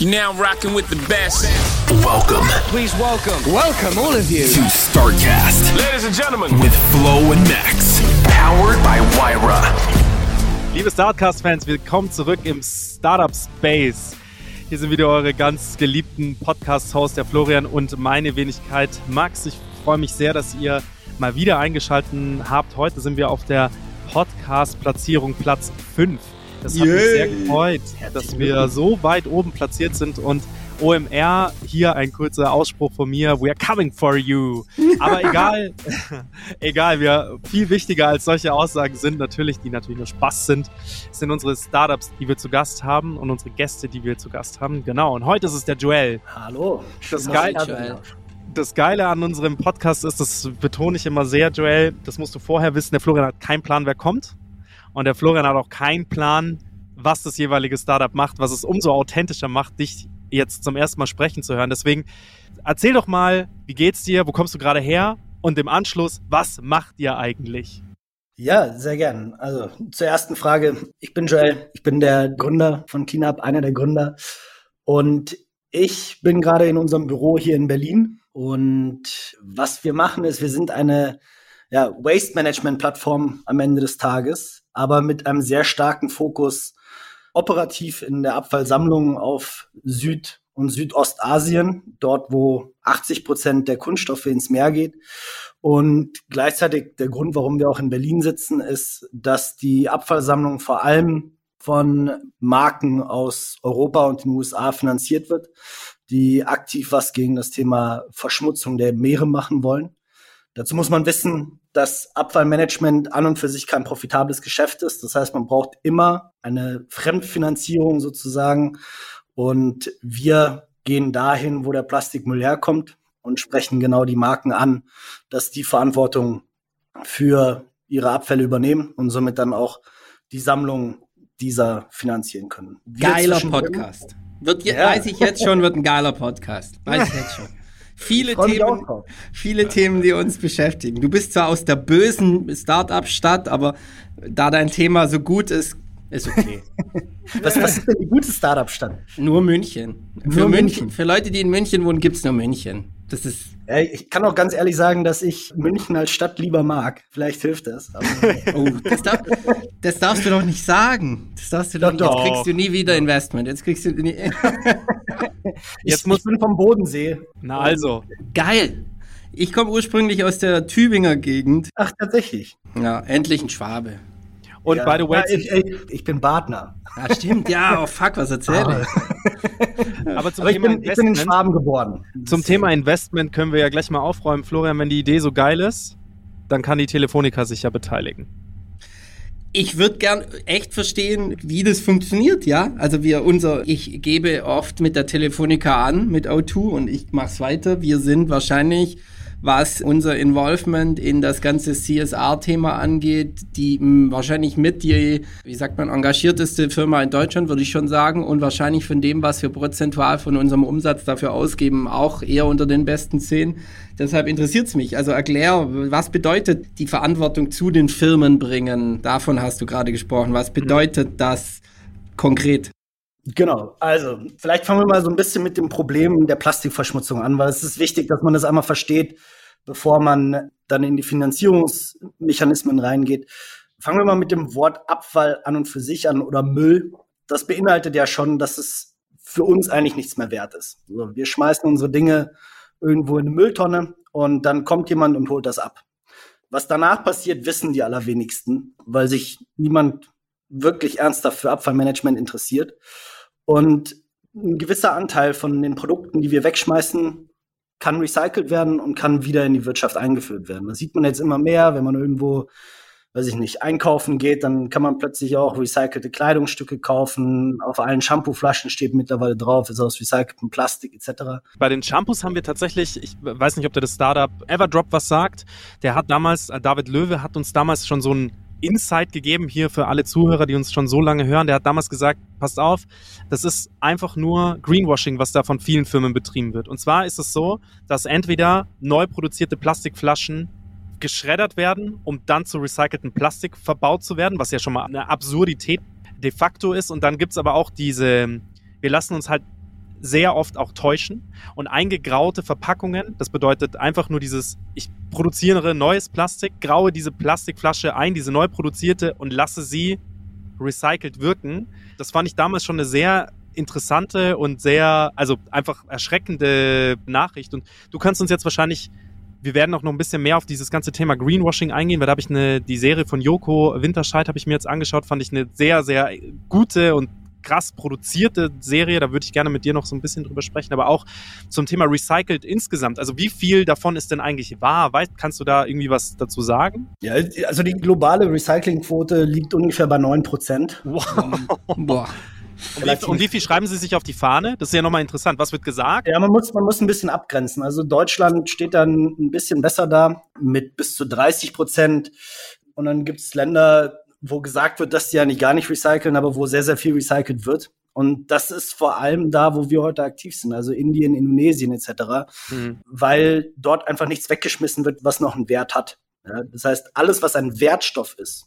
You're now rocking with the best. Welcome Please welcome, welcome all of you. to StarCast Ladies and gentlemen, with Flo and Max. Powered by Wyra. Liebe Startcast-Fans, willkommen zurück im Startup Space. Hier sind wieder eure ganz geliebten Podcast-Hosts, der Florian und meine Wenigkeit Max. Ich freue mich sehr, dass ihr mal wieder eingeschaltet habt. Heute sind wir auf der Podcast-Platzierung Platz 5. Das hat mich sehr gefreut, dass wir so weit oben platziert sind und OMR, hier ein kurzer Ausspruch von mir, we are coming for you. Aber egal, egal, wir viel wichtiger als solche Aussagen sind natürlich, die natürlich nur Spaß sind, sind unsere Startups, die wir zu Gast haben und unsere Gäste, die wir zu Gast haben. Genau, und heute ist es der Joel. Hallo. Das Geil- da bin. Das Geile an unserem Podcast ist, das betone ich immer sehr, Joel, das musst du vorher wissen, der Florian hat keinen Plan, wer kommt. Und der Florian hat auch keinen Plan, was das jeweilige Startup macht, was es umso authentischer macht, dich jetzt zum ersten Mal sprechen zu hören. Deswegen erzähl doch mal, wie geht's dir, wo kommst du gerade her und im Anschluss, was macht ihr eigentlich? Ja, sehr gern. Also zur ersten Frage. Ich bin Joel. Ich bin der Gründer von Cleanup, einer der Gründer. Und ich bin gerade in unserem Büro hier in Berlin. Und was wir machen ist, wir sind eine ja, Waste Management Plattform am Ende des Tages, aber mit einem sehr starken Fokus operativ in der Abfallsammlung auf Süd- und Südostasien, dort wo 80 Prozent der Kunststoffe ins Meer geht. Und gleichzeitig der Grund, warum wir auch in Berlin sitzen, ist, dass die Abfallsammlung vor allem von Marken aus Europa und den USA finanziert wird, die aktiv was gegen das Thema Verschmutzung der Meere machen wollen. Dazu muss man wissen, dass Abfallmanagement an und für sich kein profitables Geschäft ist. Das heißt, man braucht immer eine Fremdfinanzierung sozusagen. Und wir gehen dahin, wo der Plastikmüll herkommt. und sprechen genau die Marken an, dass die Verantwortung für ihre Abfälle übernehmen und somit dann auch die Sammlung dieser finanzieren können. Wir geiler Podcast. Wird ja. Weiß ich jetzt schon, wird ein geiler Podcast. Weiß ich jetzt schon. Viele Themen, viele Themen, die uns beschäftigen. Du bist zwar aus der bösen Start-up-Stadt, aber da dein Thema so gut ist, ist okay. was, was ist denn die gute Startup-Stadt? Nur München. Nur Für München. München. Für Leute, die in München wohnen, gibt's nur München. Das ist. Ja, ich kann auch ganz ehrlich sagen, dass ich München als Stadt lieber mag. Vielleicht hilft das. oh, das, darf, das, darfst du doch nicht sagen. Das darfst du doch, doch nicht. Jetzt kriegst du nie wieder Investment. Jetzt kriegst du nie. Jetzt muss man vom Bodensee. Na also. Geil. Ich komme ursprünglich aus der Tübinger Gegend. Ach, tatsächlich. Ja, endlich ein Schwabe. Und ja. by the way, ja, ich, ich, ich, bin Partner. Ja, stimmt, ja, oh fuck, was erzähle ich? Aber zum Aber Thema ich, bin, ich bin in Schwaben geboren. Zum Thema Investment können wir ja gleich mal aufräumen. Florian, wenn die Idee so geil ist, dann kann die Telefonica sich ja beteiligen. Ich würde gern echt verstehen, wie das funktioniert, ja. Also wir unser, ich gebe oft mit der Telefonica an, mit O2 und ich mache es weiter. Wir sind wahrscheinlich was unser Involvement in das ganze CSR-Thema angeht, die mh, wahrscheinlich mit die, wie sagt man, engagierteste Firma in Deutschland, würde ich schon sagen, und wahrscheinlich von dem, was wir prozentual von unserem Umsatz dafür ausgeben, auch eher unter den besten zehn. Deshalb interessiert es mich. Also erklär, was bedeutet die Verantwortung zu den Firmen bringen? Davon hast du gerade gesprochen. Was bedeutet das konkret? Genau, also vielleicht fangen wir mal so ein bisschen mit dem Problem der Plastikverschmutzung an, weil es ist wichtig, dass man das einmal versteht, bevor man dann in die Finanzierungsmechanismen reingeht. Fangen wir mal mit dem Wort Abfall an und für sich an oder Müll. Das beinhaltet ja schon, dass es für uns eigentlich nichts mehr wert ist. Also wir schmeißen unsere Dinge irgendwo in eine Mülltonne und dann kommt jemand und holt das ab. Was danach passiert, wissen die allerwenigsten, weil sich niemand wirklich ernsthaft für Abfallmanagement interessiert. Und ein gewisser Anteil von den Produkten, die wir wegschmeißen, kann recycelt werden und kann wieder in die Wirtschaft eingeführt werden. Das sieht man jetzt immer mehr, wenn man irgendwo, weiß ich nicht, einkaufen geht, dann kann man plötzlich auch recycelte Kleidungsstücke kaufen. Auf allen Shampooflaschen steht mittlerweile drauf, ist aus recyceltem Plastik etc. Bei den Shampoos haben wir tatsächlich, ich weiß nicht, ob der das Startup Everdrop was sagt, der hat damals, äh, David Löwe hat uns damals schon so ein Insight gegeben hier für alle Zuhörer, die uns schon so lange hören. Der hat damals gesagt, passt auf, das ist einfach nur Greenwashing, was da von vielen Firmen betrieben wird. Und zwar ist es so, dass entweder neu produzierte Plastikflaschen geschreddert werden, um dann zu recycelten Plastik verbaut zu werden, was ja schon mal eine Absurdität de facto ist. Und dann gibt's aber auch diese, wir lassen uns halt sehr oft auch täuschen. Und eingegraute Verpackungen, das bedeutet einfach nur dieses, ich produziere neues Plastik, graue diese Plastikflasche ein, diese neu produzierte und lasse sie recycelt wirken. Das fand ich damals schon eine sehr interessante und sehr, also einfach erschreckende Nachricht. Und du kannst uns jetzt wahrscheinlich wir werden auch noch ein bisschen mehr auf dieses ganze Thema Greenwashing eingehen, weil da habe ich eine, die Serie von Joko Winterscheid habe ich mir jetzt angeschaut, fand ich eine sehr, sehr gute und krass produzierte Serie, da würde ich gerne mit dir noch so ein bisschen drüber sprechen, aber auch zum Thema Recycled insgesamt. Also wie viel davon ist denn eigentlich wahr? Weißt, kannst du da irgendwie was dazu sagen? Ja, also die globale Recyclingquote liegt ungefähr bei 9 Prozent. Wow. Boah. Und wie, und wie, viel schreiben Sie sich auf die Fahne? Das ist ja nochmal interessant. Was wird gesagt? Ja, man muss, man muss ein bisschen abgrenzen. Also Deutschland steht dann ein bisschen besser da mit bis zu 30 Prozent. Und dann gibt es Länder, wo gesagt wird, dass die ja nicht gar nicht recyceln, aber wo sehr, sehr viel recycelt wird. Und das ist vor allem da, wo wir heute aktiv sind, also Indien, Indonesien etc., mhm. weil dort einfach nichts weggeschmissen wird, was noch einen Wert hat. Ja, das heißt, alles, was ein Wertstoff ist,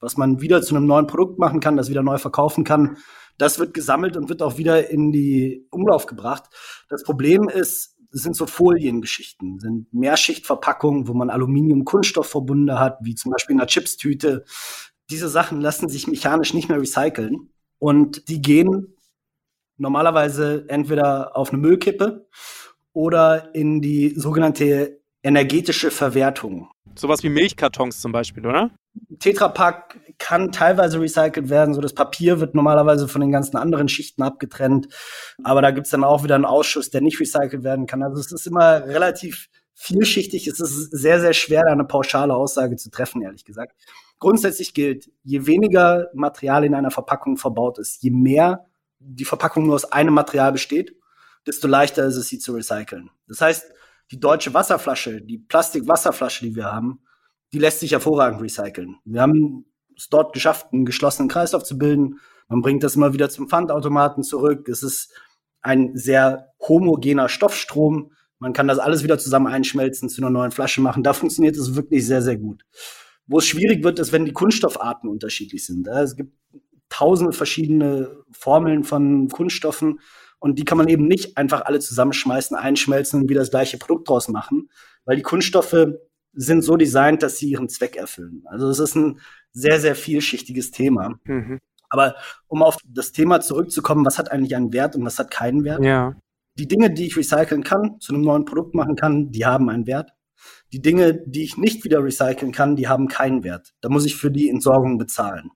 was man wieder zu einem neuen Produkt machen kann, das wieder neu verkaufen kann, das wird gesammelt und wird auch wieder in die Umlauf gebracht. Das Problem ist, sind so Foliengeschichten, sind Mehrschichtverpackungen, wo man Aluminium-Kunststoffverbunde hat, wie zum Beispiel in einer Chipstüte. Diese Sachen lassen sich mechanisch nicht mehr recyceln und die gehen normalerweise entweder auf eine Müllkippe oder in die sogenannte energetische Verwertung. Sowas wie Milchkartons zum Beispiel, oder? Tetrapack kann teilweise recycelt werden. So das Papier wird normalerweise von den ganzen anderen Schichten abgetrennt. Aber da gibt's dann auch wieder einen Ausschuss, der nicht recycelt werden kann. Also es ist immer relativ vielschichtig. Es ist sehr, sehr schwer, da eine pauschale Aussage zu treffen, ehrlich gesagt. Grundsätzlich gilt, je weniger Material in einer Verpackung verbaut ist, je mehr die Verpackung nur aus einem Material besteht, desto leichter ist es, sie zu recyceln. Das heißt, die deutsche Wasserflasche, die Plastikwasserflasche, die wir haben, die lässt sich hervorragend recyceln. Wir haben es dort geschafft, einen geschlossenen Kreislauf zu bilden. Man bringt das immer wieder zum Pfandautomaten zurück. Es ist ein sehr homogener Stoffstrom. Man kann das alles wieder zusammen einschmelzen, zu einer neuen Flasche machen. Da funktioniert es wirklich sehr, sehr gut. Wo es schwierig wird, ist, wenn die Kunststoffarten unterschiedlich sind. Es gibt tausende verschiedene Formeln von Kunststoffen und die kann man eben nicht einfach alle zusammenschmeißen, einschmelzen und wieder das gleiche Produkt draus machen, weil die Kunststoffe sind so designt, dass sie ihren Zweck erfüllen. Also es ist ein sehr, sehr vielschichtiges Thema. Mhm. Aber um auf das Thema zurückzukommen, was hat eigentlich einen Wert und was hat keinen Wert? Ja. Die Dinge, die ich recyceln kann, zu einem neuen Produkt machen kann, die haben einen Wert. Die Dinge, die ich nicht wieder recyceln kann, die haben keinen Wert. Da muss ich für die Entsorgung bezahlen.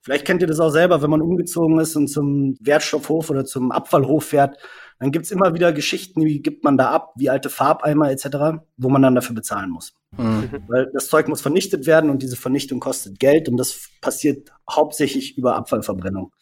Vielleicht kennt ihr das auch selber, wenn man umgezogen ist und zum Wertstoffhof oder zum Abfallhof fährt, dann gibt's immer wieder Geschichten, wie gibt man da ab, wie alte Farbeimer etc., wo man dann dafür bezahlen muss. Mhm. Weil das Zeug muss vernichtet werden und diese Vernichtung kostet Geld und das passiert hauptsächlich über Abfallverbrennung.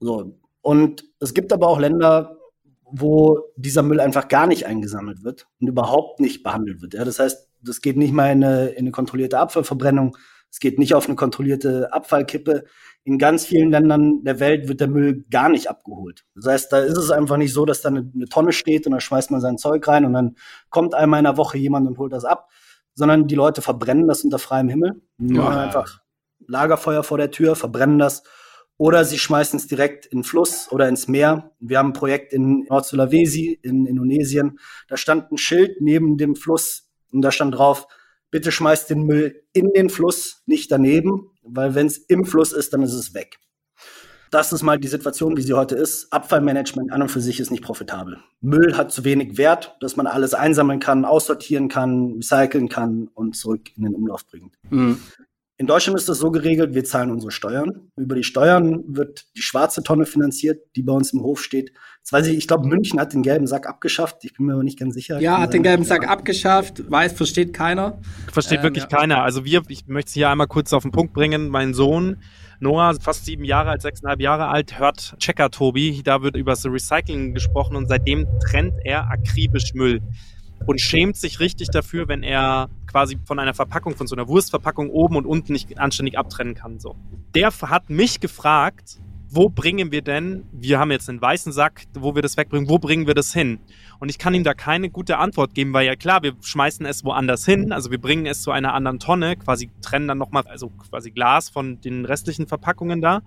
So. Und es gibt aber auch Länder, wo dieser Müll einfach gar nicht eingesammelt wird und überhaupt nicht behandelt wird. Ja, das heißt, das geht nicht mal in eine, in eine kontrollierte Abfallverbrennung, es geht nicht auf eine kontrollierte Abfallkippe. In ganz vielen Ländern der Welt wird der Müll gar nicht abgeholt. Das heißt, da ist es einfach nicht so, dass da eine, eine Tonne steht und da schmeißt man sein Zeug rein und dann kommt einmal in der Woche jemand und holt das ab, sondern die Leute verbrennen das unter freiem Himmel. Die machen einfach Lagerfeuer vor der Tür, verbrennen das oder sie schmeißen es direkt in den Fluss oder ins Meer. Wir haben ein Projekt in Nord-Sulawesi in Indonesien. Da stand ein Schild neben dem Fluss und da stand drauf, bitte schmeißt den Müll in den Fluss, nicht daneben, weil wenn es im Fluss ist, dann ist es weg. Das ist mal die Situation, wie sie heute ist. Abfallmanagement an und für sich ist nicht profitabel. Müll hat zu wenig Wert, dass man alles einsammeln kann, aussortieren kann, recyceln kann und zurück in den Umlauf bringt. Mhm. In Deutschland ist das so geregelt, wir zahlen unsere Steuern. Über die Steuern wird die schwarze Tonne finanziert, die bei uns im Hof steht. Jetzt weiß ich, ich glaube, München hat den gelben Sack abgeschafft. Ich bin mir aber nicht ganz sicher. Ja, hat den gelben Sack abgeschafft. Weiß, versteht keiner. Versteht ähm, wirklich ja. keiner. Also wir, ich möchte es hier einmal kurz auf den Punkt bringen. Mein Sohn Noah, fast sieben Jahre alt, sechseinhalb Jahre alt, hört Checker Tobi. Da wird über das Recycling gesprochen und seitdem trennt er akribisch Müll und schämt sich richtig dafür, wenn er quasi von einer Verpackung, von so einer Wurstverpackung oben und unten nicht anständig abtrennen kann. So. Der hat mich gefragt, wo bringen wir denn, wir haben jetzt einen weißen Sack, wo wir das wegbringen, wo bringen wir das hin? Und ich kann ihm da keine gute Antwort geben, weil ja klar, wir schmeißen es woanders hin, also wir bringen es zu einer anderen Tonne, quasi trennen dann nochmal, also quasi Glas von den restlichen Verpackungen da.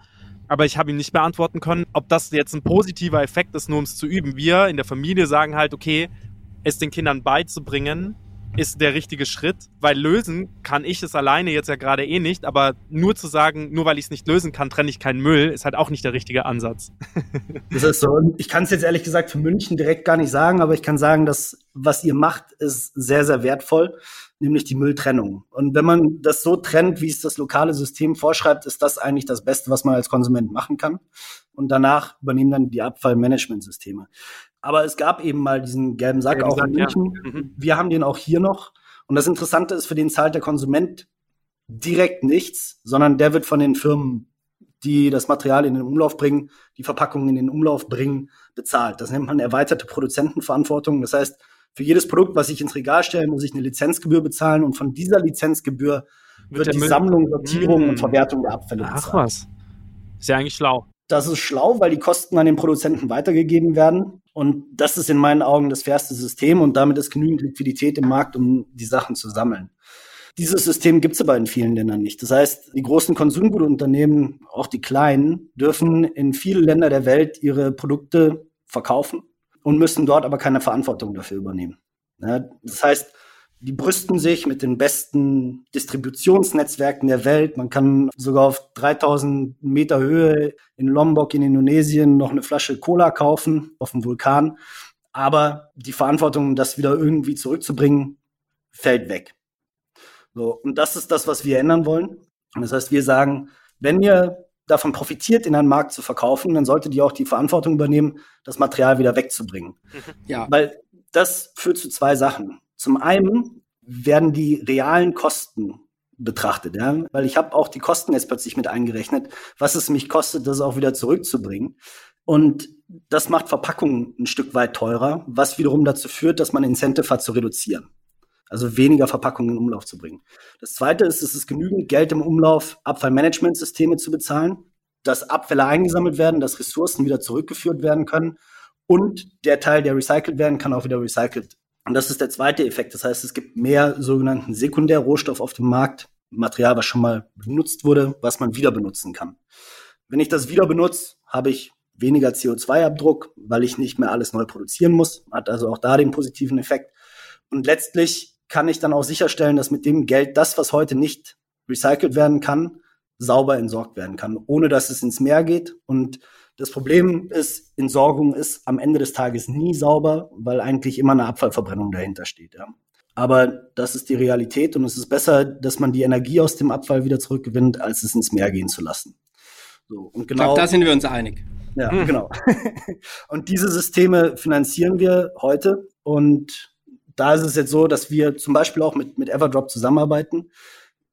Aber ich habe ihm nicht beantworten können, ob das jetzt ein positiver Effekt ist, nur um es zu üben. Wir in der Familie sagen halt, okay, es den Kindern beizubringen, ist der richtige Schritt, weil lösen kann ich es alleine jetzt ja gerade eh nicht, aber nur zu sagen, nur weil ich es nicht lösen kann, trenne ich keinen Müll, ist halt auch nicht der richtige Ansatz. das ist so. Ich kann es jetzt ehrlich gesagt für München direkt gar nicht sagen, aber ich kann sagen, dass was ihr macht, ist sehr, sehr wertvoll, nämlich die Mülltrennung. Und wenn man das so trennt, wie es das lokale System vorschreibt, ist das eigentlich das Beste, was man als Konsument machen kann. Und danach übernehmen dann die Abfallmanagementsysteme. Aber es gab eben mal diesen gelben Sack gelben auch in München. Ja. Mhm. Wir haben den auch hier noch. Und das Interessante ist, für den zahlt der Konsument direkt nichts, sondern der wird von den Firmen, die das Material in den Umlauf bringen, die Verpackungen in den Umlauf bringen, bezahlt. Das nennt man erweiterte Produzentenverantwortung. Das heißt, für jedes Produkt, was ich ins Regal stelle, muss ich eine Lizenzgebühr bezahlen und von dieser Lizenzgebühr wird, wird die Sammlung, Sortierung mmh. und Verwertung der Abfälle Ach bezahlt. was. Ist ja eigentlich schlau. Das ist schlau, weil die Kosten an den Produzenten weitergegeben werden. Und das ist in meinen Augen das fairste System und damit ist genügend Liquidität im Markt, um die Sachen zu sammeln. Dieses System gibt es aber in vielen Ländern nicht. Das heißt, die großen Konsumgutunternehmen, auch die kleinen, dürfen in viele Länder der Welt ihre Produkte verkaufen und müssen dort aber keine Verantwortung dafür übernehmen. Das heißt, die brüsten sich mit den besten Distributionsnetzwerken der Welt. Man kann sogar auf 3000 Meter Höhe in Lombok in Indonesien noch eine Flasche Cola kaufen auf dem Vulkan. Aber die Verantwortung, das wieder irgendwie zurückzubringen, fällt weg. So, und das ist das, was wir ändern wollen. Und das heißt, wir sagen, wenn ihr davon profitiert, in einen Markt zu verkaufen, dann solltet ihr auch die Verantwortung übernehmen, das Material wieder wegzubringen. Ja. Weil das führt zu zwei Sachen. Zum einen werden die realen Kosten betrachtet, ja, weil ich habe auch die Kosten jetzt plötzlich mit eingerechnet, was es mich kostet, das auch wieder zurückzubringen. Und das macht Verpackungen ein Stück weit teurer, was wiederum dazu führt, dass man Incentive hat zu reduzieren. Also weniger Verpackungen in Umlauf zu bringen. Das zweite ist, es ist genügend Geld im Umlauf, Abfallmanagementsysteme zu bezahlen, dass Abfälle eingesammelt werden, dass Ressourcen wieder zurückgeführt werden können und der Teil, der recycelt werden kann, auch wieder recycelt. Und das ist der zweite Effekt. Das heißt, es gibt mehr sogenannten Sekundärrohstoff auf dem Markt, Material, was schon mal benutzt wurde, was man wieder benutzen kann. Wenn ich das wieder benutze, habe ich weniger CO2-Abdruck, weil ich nicht mehr alles neu produzieren muss. Hat also auch da den positiven Effekt. Und letztlich kann ich dann auch sicherstellen, dass mit dem Geld das, was heute nicht recycelt werden kann, sauber entsorgt werden kann, ohne dass es ins Meer geht. Und das Problem ist, Entsorgung ist am Ende des Tages nie sauber, weil eigentlich immer eine Abfallverbrennung dahinter steht. Ja. Aber das ist die Realität und es ist besser, dass man die Energie aus dem Abfall wieder zurückgewinnt, als es ins Meer gehen zu lassen. So, und genau, ich glaube, da sind wir uns einig. Ja, hm. genau. und diese Systeme finanzieren wir heute. Und da ist es jetzt so, dass wir zum Beispiel auch mit, mit Everdrop zusammenarbeiten,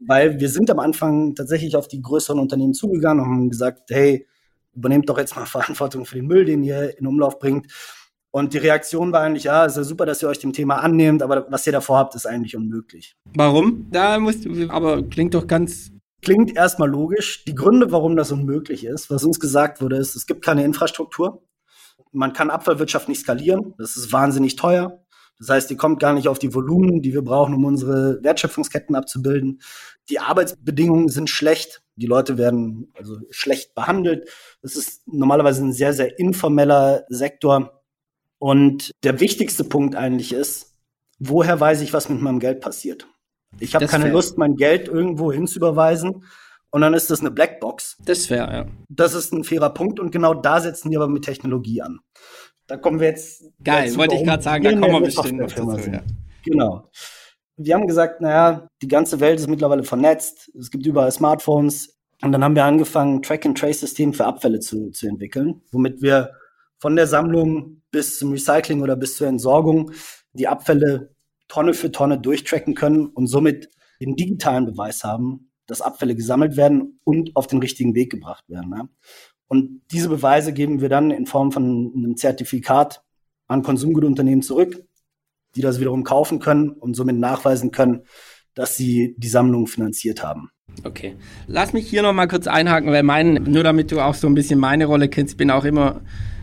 weil wir sind am Anfang tatsächlich auf die größeren Unternehmen zugegangen und haben gesagt, hey, übernehmt doch jetzt mal Verantwortung für den Müll, den ihr in Umlauf bringt. Und die Reaktion war eigentlich, ja, ist ja super, dass ihr euch dem Thema annehmt, aber was ihr davor habt, ist eigentlich unmöglich. Warum? Da musst du, aber klingt doch ganz Klingt erstmal logisch. Die Gründe, warum das unmöglich ist, was uns gesagt wurde, ist, es gibt keine Infrastruktur. Man kann Abfallwirtschaft nicht skalieren. Das ist wahnsinnig teuer. Das heißt, die kommt gar nicht auf die Volumen, die wir brauchen, um unsere Wertschöpfungsketten abzubilden. Die Arbeitsbedingungen sind schlecht. Die Leute werden also schlecht behandelt. Das ist normalerweise ein sehr, sehr informeller Sektor. Und der wichtigste Punkt eigentlich ist, woher weiß ich, was mit meinem Geld passiert? Ich habe keine Lust, mein Geld irgendwo hinzuüberweisen und dann ist das eine Blackbox. Das wäre, ja. Das ist ein fairer Punkt und genau da setzen wir aber mit Technologie an. Da kommen wir jetzt. Geil, dazu, wollte ich gerade sagen, da kommen wir bestimmt noch dazu, ja. Genau. Wir haben gesagt, naja, die ganze Welt ist mittlerweile vernetzt. Es gibt überall Smartphones. Und dann haben wir angefangen, Track-and-Trace-System für Abfälle zu, zu entwickeln, womit wir von der Sammlung bis zum Recycling oder bis zur Entsorgung die Abfälle Tonne für Tonne durchtracken können und somit den digitalen Beweis haben, dass Abfälle gesammelt werden und auf den richtigen Weg gebracht werden. Ne? Und diese Beweise geben wir dann in Form von einem Zertifikat an Konsumgutunternehmen zurück, die das wiederum kaufen können und somit nachweisen können, dass sie die Sammlung finanziert haben. Okay. Lass mich hier noch mal kurz einhaken, weil mein, nur damit du auch so ein bisschen meine Rolle kennst, bin auch immer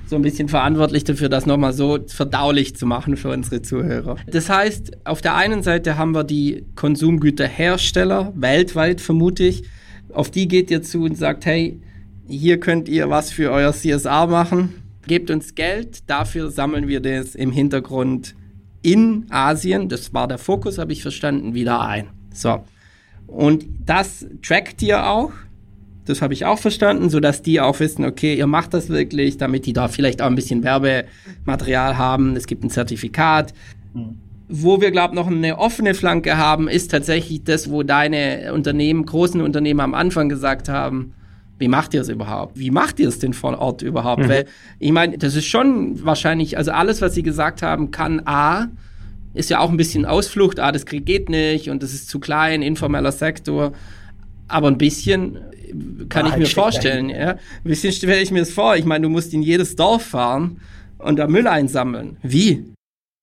so ein bisschen verantwortlich dafür, das nochmal so verdaulich zu machen für unsere Zuhörer. Das heißt, auf der einen Seite haben wir die Konsumgüterhersteller, weltweit vermute ich, auf die geht ihr zu und sagt, hey, hier könnt ihr was für euer CSR machen, gebt uns Geld, dafür sammeln wir das im Hintergrund in Asien, das war der Fokus, habe ich verstanden, wieder ein. So. Und das trackt ihr auch das habe ich auch verstanden, sodass die auch wissen, okay, ihr macht das wirklich, damit die da vielleicht auch ein bisschen Werbematerial haben. Es gibt ein Zertifikat. Mhm. Wo wir, glaube ich, noch eine offene Flanke haben, ist tatsächlich das, wo deine Unternehmen, großen Unternehmen am Anfang gesagt haben, wie macht ihr es überhaupt? Wie macht ihr es denn vor Ort überhaupt? Mhm. Weil ich meine, das ist schon wahrscheinlich, also alles, was sie gesagt haben, kann A, ist ja auch ein bisschen Ausflucht, A, das geht nicht und das ist zu klein, informeller Sektor. Aber ein bisschen kann ich mir vorstellen. Ja? Ein bisschen stelle ich mir das vor. Ich meine, du musst in jedes Dorf fahren und da Müll einsammeln. Wie?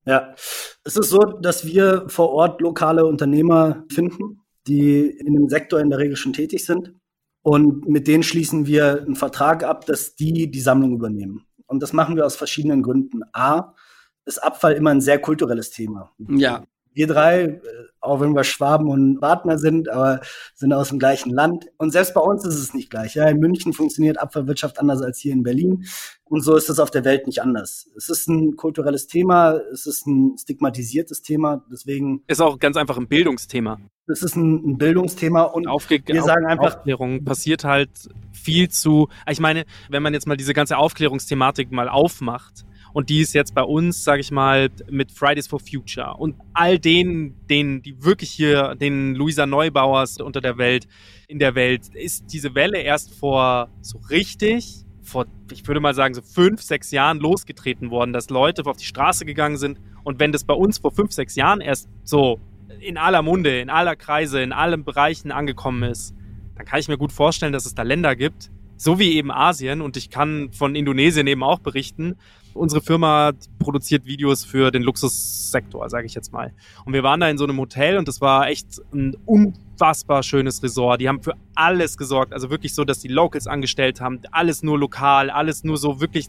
Ja, es ist so, dass wir vor Ort lokale Unternehmer finden, die in dem Sektor in der Regel schon tätig sind. Und mit denen schließen wir einen Vertrag ab, dass die die Sammlung übernehmen. Und das machen wir aus verschiedenen Gründen. A, ist Abfall immer ein sehr kulturelles Thema. Ja. Wir drei, äh, auch wenn wir Schwaben und Partner sind, aber sind aus dem gleichen Land. Und selbst bei uns ist es nicht gleich. Ja, in München funktioniert Abfallwirtschaft anders als hier in Berlin. Und so ist es auf der Welt nicht anders. Es ist ein kulturelles Thema, es ist ein stigmatisiertes Thema, deswegen. Ist auch ganz einfach ein Bildungsthema. Es ist ein, ein Bildungsthema und Aufge wir sagen einfach. Aufklärung passiert halt viel zu. Ich meine, wenn man jetzt mal diese ganze Aufklärungsthematik mal aufmacht, und die ist jetzt bei uns, sage ich mal, mit Fridays for Future und all denen, denen, die wirklich hier, den Luisa Neubauers unter der Welt, in der Welt, ist diese Welle erst vor so richtig, vor, ich würde mal sagen, so fünf, sechs Jahren losgetreten worden, dass Leute auf die Straße gegangen sind. Und wenn das bei uns vor fünf, sechs Jahren erst so in aller Munde, in aller Kreise, in allen Bereichen angekommen ist, dann kann ich mir gut vorstellen, dass es da Länder gibt, so wie eben Asien und ich kann von Indonesien eben auch berichten. Unsere Firma produziert Videos für den Luxussektor, sage ich jetzt mal. Und wir waren da in so einem Hotel und das war echt ein unfassbar schönes Resort. Die haben für alles gesorgt, also wirklich so, dass die Locals angestellt haben, alles nur lokal, alles nur so wirklich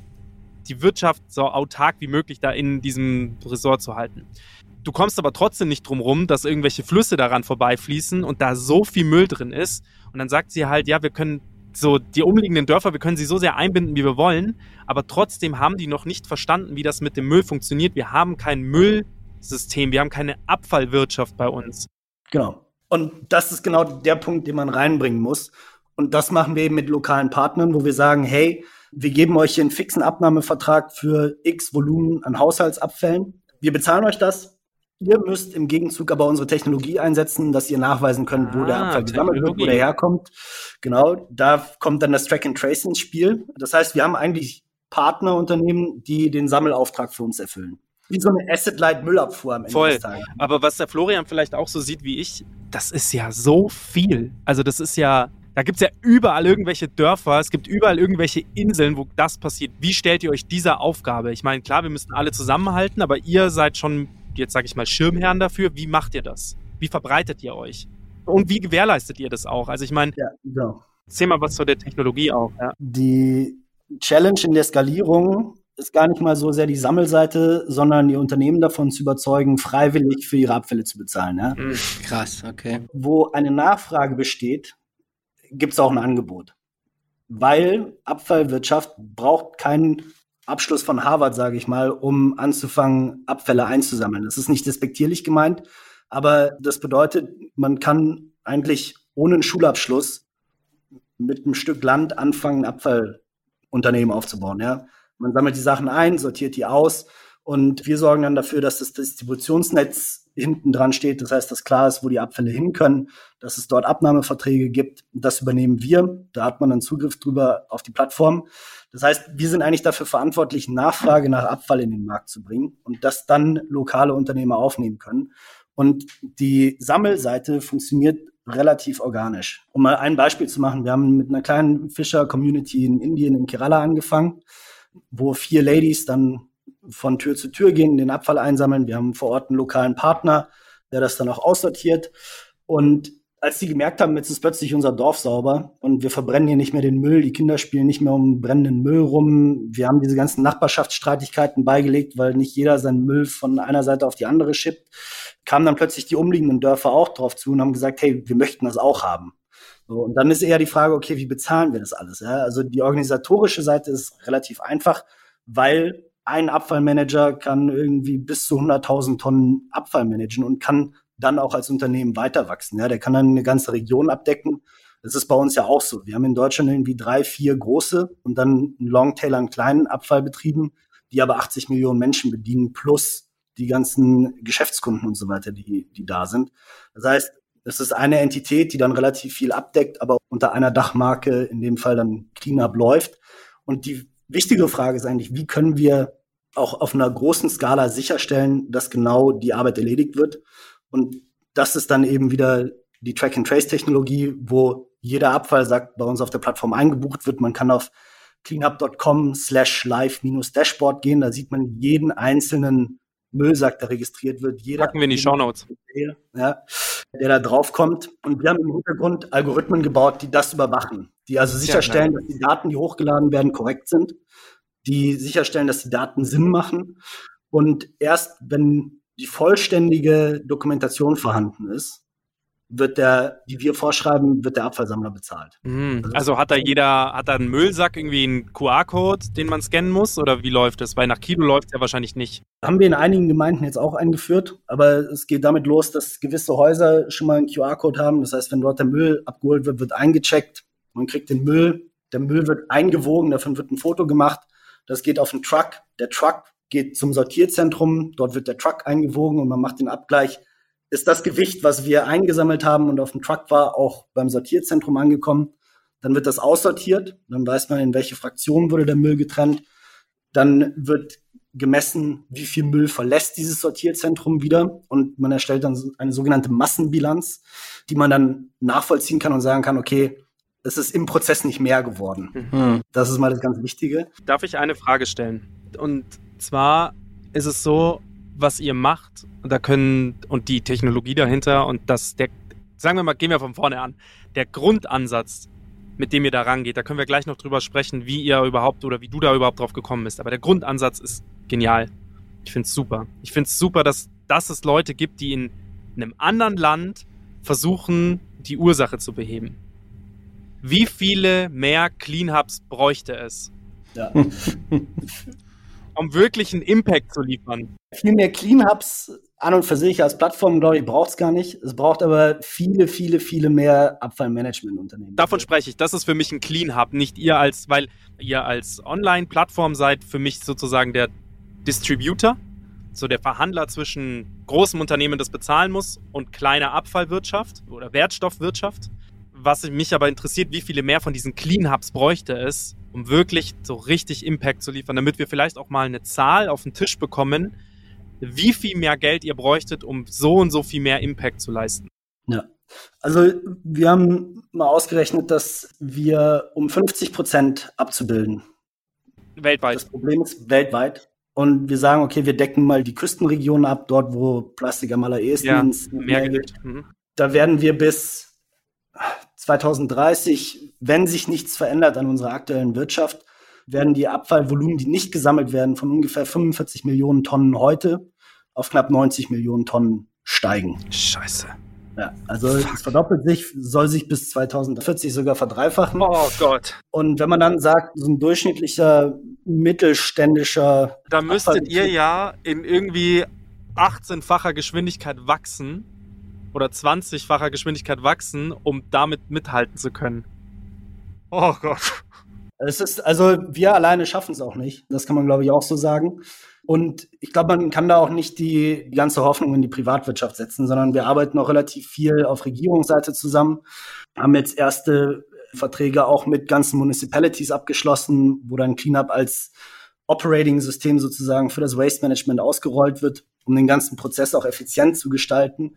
die Wirtschaft so autark wie möglich da in diesem Resort zu halten. Du kommst aber trotzdem nicht drum rum, dass irgendwelche Flüsse daran vorbeifließen und da so viel Müll drin ist. Und dann sagt sie halt, ja, wir können so die umliegenden Dörfer, wir können sie so sehr einbinden, wie wir wollen, aber trotzdem haben die noch nicht verstanden, wie das mit dem Müll funktioniert. Wir haben kein Müllsystem, wir haben keine Abfallwirtschaft bei uns. Genau. Und das ist genau der Punkt, den man reinbringen muss. Und das machen wir eben mit lokalen Partnern, wo wir sagen, hey, wir geben euch hier einen fixen Abnahmevertrag für X Volumen an Haushaltsabfällen. Wir bezahlen euch das. Ihr müsst im Gegenzug aber unsere Technologie einsetzen, dass ihr nachweisen könnt, wo der Ah, Abfall gesammelt wird, wo der herkommt. Genau, da kommt dann das Track and Trace ins Spiel. Das heißt, wir haben eigentlich Partnerunternehmen, die den Sammelauftrag für uns erfüllen. Wie so eine Asset-Light Müllabfuhr am Ende Voll. des Tages. Aber was der Florian vielleicht auch so sieht wie ich, das ist ja so viel. Also das ist ja, da gibt es ja überall irgendwelche Dörfer, es gibt überall irgendwelche Inseln, wo das passiert. Wie stellt ihr euch dieser Aufgabe? Ich meine, klar, wir müssen alle zusammenhalten, aber ihr seid schon, jetzt sage ich mal, Schirmherren dafür. Wie macht ihr das? Wie verbreitet ihr euch? Und wie gewährleistet ihr das auch? Also ich meine, Ja, genau. erzähl mal was zu der Technologie auch. Ja. Die Challenge in der Skalierung ist gar nicht mal so sehr die Sammelseite, sondern die Unternehmen davon zu überzeugen, freiwillig für ihre Abfälle zu bezahlen. Ja? Krass, okay. Wo eine Nachfrage besteht, gibt es auch ein Angebot. Weil Abfallwirtschaft braucht keinen Abschluss von Harvard, sage ich mal, um anzufangen, Abfälle einzusammeln. Das ist nicht despektierlich gemeint, aber das bedeutet, man kann eigentlich ohne einen Schulabschluss mit einem Stück Land anfangen, Abfallunternehmen aufzubauen. Ja? Man sammelt die Sachen ein, sortiert die aus und wir sorgen dann dafür, dass das Distributionsnetz hinten dran steht. Das heißt, dass klar ist, wo die Abfälle hin können, dass es dort Abnahmeverträge gibt. Das übernehmen wir. Da hat man dann Zugriff drüber auf die Plattform. Das heißt, wir sind eigentlich dafür verantwortlich, Nachfrage nach Abfall in den Markt zu bringen und das dann lokale Unternehmer aufnehmen können. Und die Sammelseite funktioniert relativ organisch. Um mal ein Beispiel zu machen, wir haben mit einer kleinen Fischer-Community in Indien, in Kerala angefangen, wo vier Ladies dann von Tür zu Tür gehen, den Abfall einsammeln. Wir haben vor Ort einen lokalen Partner, der das dann auch aussortiert. Und als die gemerkt haben, jetzt ist plötzlich unser Dorf sauber und wir verbrennen hier nicht mehr den Müll, die Kinder spielen nicht mehr um brennenden Müll rum, wir haben diese ganzen Nachbarschaftsstreitigkeiten beigelegt, weil nicht jeder seinen Müll von einer Seite auf die andere schippt, kamen dann plötzlich die umliegenden Dörfer auch drauf zu und haben gesagt, hey, wir möchten das auch haben. So, und dann ist eher die Frage, okay, wie bezahlen wir das alles? Ja? Also die organisatorische Seite ist relativ einfach, weil ein Abfallmanager kann irgendwie bis zu 100.000 Tonnen Abfall managen und kann dann auch als Unternehmen weiter wachsen. Ja, der kann dann eine ganze Region abdecken. Das ist bei uns ja auch so. Wir haben in Deutschland irgendwie drei, vier große und dann einen Longtail an kleinen Abfallbetrieben, die aber 80 Millionen Menschen bedienen, plus die ganzen Geschäftskunden und so weiter, die, die da sind. Das heißt, es ist eine Entität, die dann relativ viel abdeckt, aber unter einer Dachmarke, in dem Fall dann Cleanup läuft. Und die wichtige Frage ist eigentlich, wie können wir auch auf einer großen Skala sicherstellen, dass genau die Arbeit erledigt wird. Und das ist dann eben wieder die Track-and-Trace-Technologie, wo jeder Abfall sagt, bei uns auf der Plattform eingebucht wird. Man kann auf cleanup.com slash live-dashboard gehen. Da sieht man jeden einzelnen Müllsack, der registriert wird. Jeder Packen wir in die Shownotes. ja, der da drauf kommt. Und wir haben im Hintergrund Algorithmen gebaut, die das überwachen, die also sicherstellen, dass die Daten, die hochgeladen werden, korrekt sind, die sicherstellen, dass die Daten Sinn machen. Und erst wenn die vollständige Dokumentation vorhanden ist, wird der, die wir vorschreiben, wird der Abfallsammler bezahlt. Mhm. Also hat da jeder, hat da einen Müllsack irgendwie einen QR-Code, den man scannen muss? Oder wie läuft das? Weil nach Kilo läuft es ja wahrscheinlich nicht. Haben wir in einigen Gemeinden jetzt auch eingeführt, aber es geht damit los, dass gewisse Häuser schon mal einen QR-Code haben. Das heißt, wenn dort der Müll abgeholt wird, wird eingecheckt. Man kriegt den Müll, der Müll wird eingewogen, davon wird ein Foto gemacht. Das geht auf den Truck. Der Truck geht zum Sortierzentrum. Dort wird der Truck eingewogen und man macht den Abgleich. Ist das Gewicht, was wir eingesammelt haben und auf dem Truck war, auch beim Sortierzentrum angekommen? Dann wird das aussortiert. Dann weiß man, in welche Fraktion wurde der Müll getrennt. Dann wird gemessen, wie viel Müll verlässt dieses Sortierzentrum wieder. Und man erstellt dann eine sogenannte Massenbilanz, die man dann nachvollziehen kann und sagen kann, okay, es ist im Prozess nicht mehr geworden. Hm. Das ist mal das ganz Wichtige. Darf ich eine Frage stellen? Und zwar ist es so, was ihr macht, und da können, und die Technologie dahinter und das, der, sagen wir mal, gehen wir von vorne an, der Grundansatz, mit dem ihr da rangeht, da können wir gleich noch drüber sprechen, wie ihr überhaupt oder wie du da überhaupt drauf gekommen bist. Aber der Grundansatz ist genial. Ich finde es super. Ich finde es super, dass, dass es Leute gibt, die in einem anderen Land versuchen, die Ursache zu beheben. Wie viele mehr Clean Hubs bräuchte es, Ja. um wirklich einen Impact zu liefern? Viel mehr Clean Hubs an und für sich als Plattform, glaube ich, braucht es gar nicht. Es braucht aber viele, viele, viele mehr Abfallmanagement-Unternehmen. Davon spreche ich. Das ist für mich ein Clean Hub, nicht ihr als, weil ihr als Online-Plattform seid für mich sozusagen der Distributor, so der Verhandler zwischen großem Unternehmen, das bezahlen muss, und kleiner Abfallwirtschaft oder Wertstoffwirtschaft. Was mich aber interessiert, wie viele mehr von diesen Clean Hubs bräuchte es, um wirklich so richtig Impact zu liefern, damit wir vielleicht auch mal eine Zahl auf den Tisch bekommen, wie viel mehr Geld ihr bräuchtet, um so und so viel mehr Impact zu leisten. Ja. Also wir haben mal ausgerechnet, dass wir um 50 Prozent abzubilden. Weltweit. Das Problem ist weltweit. Und wir sagen, okay, wir decken mal die Küstenregionen ab, dort, wo Plastik am allerersten Ja, mehr geht. Mhm. Da werden wir bis 2030, wenn sich nichts verändert an unserer aktuellen Wirtschaft, werden die Abfallvolumen, die nicht gesammelt werden, von ungefähr 45 Millionen Tonnen heute auf knapp 90 Millionen Tonnen steigen. Scheiße. Ja, also es verdoppelt sich, soll sich bis 2040 sogar verdreifachen. Oh Gott. Und wenn man dann sagt, so ein durchschnittlicher mittelständischer Da müsstet ihr ja in irgendwie 18-facher Geschwindigkeit wachsen oder 20-facher Geschwindigkeit wachsen, um damit mithalten zu können. Oh Gott. Es ist, also wir alleine schaffen es auch nicht. Das kann man, glaube ich, auch so sagen. Und ich glaube, man kann da auch nicht die, die ganze Hoffnung in die Privatwirtschaft setzen, sondern wir arbeiten auch relativ viel auf Regierungsseite zusammen, haben jetzt erste Verträge auch mit ganzen Municipalities abgeschlossen, wo dann Cleanup als Operating-System sozusagen für das Waste Management ausgerollt wird, um den ganzen Prozess auch effizient zu gestalten,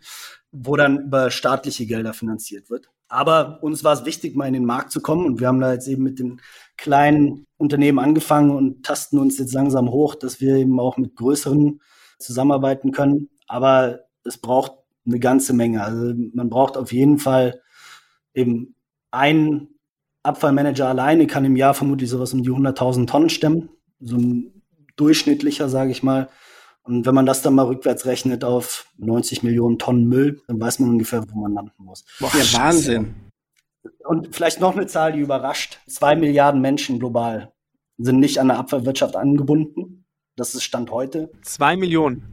wo dann über staatliche Gelder finanziert wird. Aber uns war es wichtig, mal in den Markt zu kommen und wir haben da jetzt eben mit den kleinen Unternehmen angefangen und tasten uns jetzt langsam hoch, dass wir eben auch mit größeren zusammenarbeiten können. Aber es braucht eine ganze Menge. Also man braucht auf jeden Fall eben ein Abfallmanager alleine kann im Jahr vermutlich sowas um die 100.000 Tonnen stemmen. So ein durchschnittlicher, sage ich mal. Und wenn man das dann mal rückwärts rechnet auf 90 Millionen Tonnen Müll, dann weiß man ungefähr, wo man landen muss. ja, Wahnsinn. Und vielleicht noch eine Zahl, die überrascht. Zwei Milliarden Menschen global sind nicht an der Abfallwirtschaft angebunden. Das ist Stand heute. Zwei Millionen.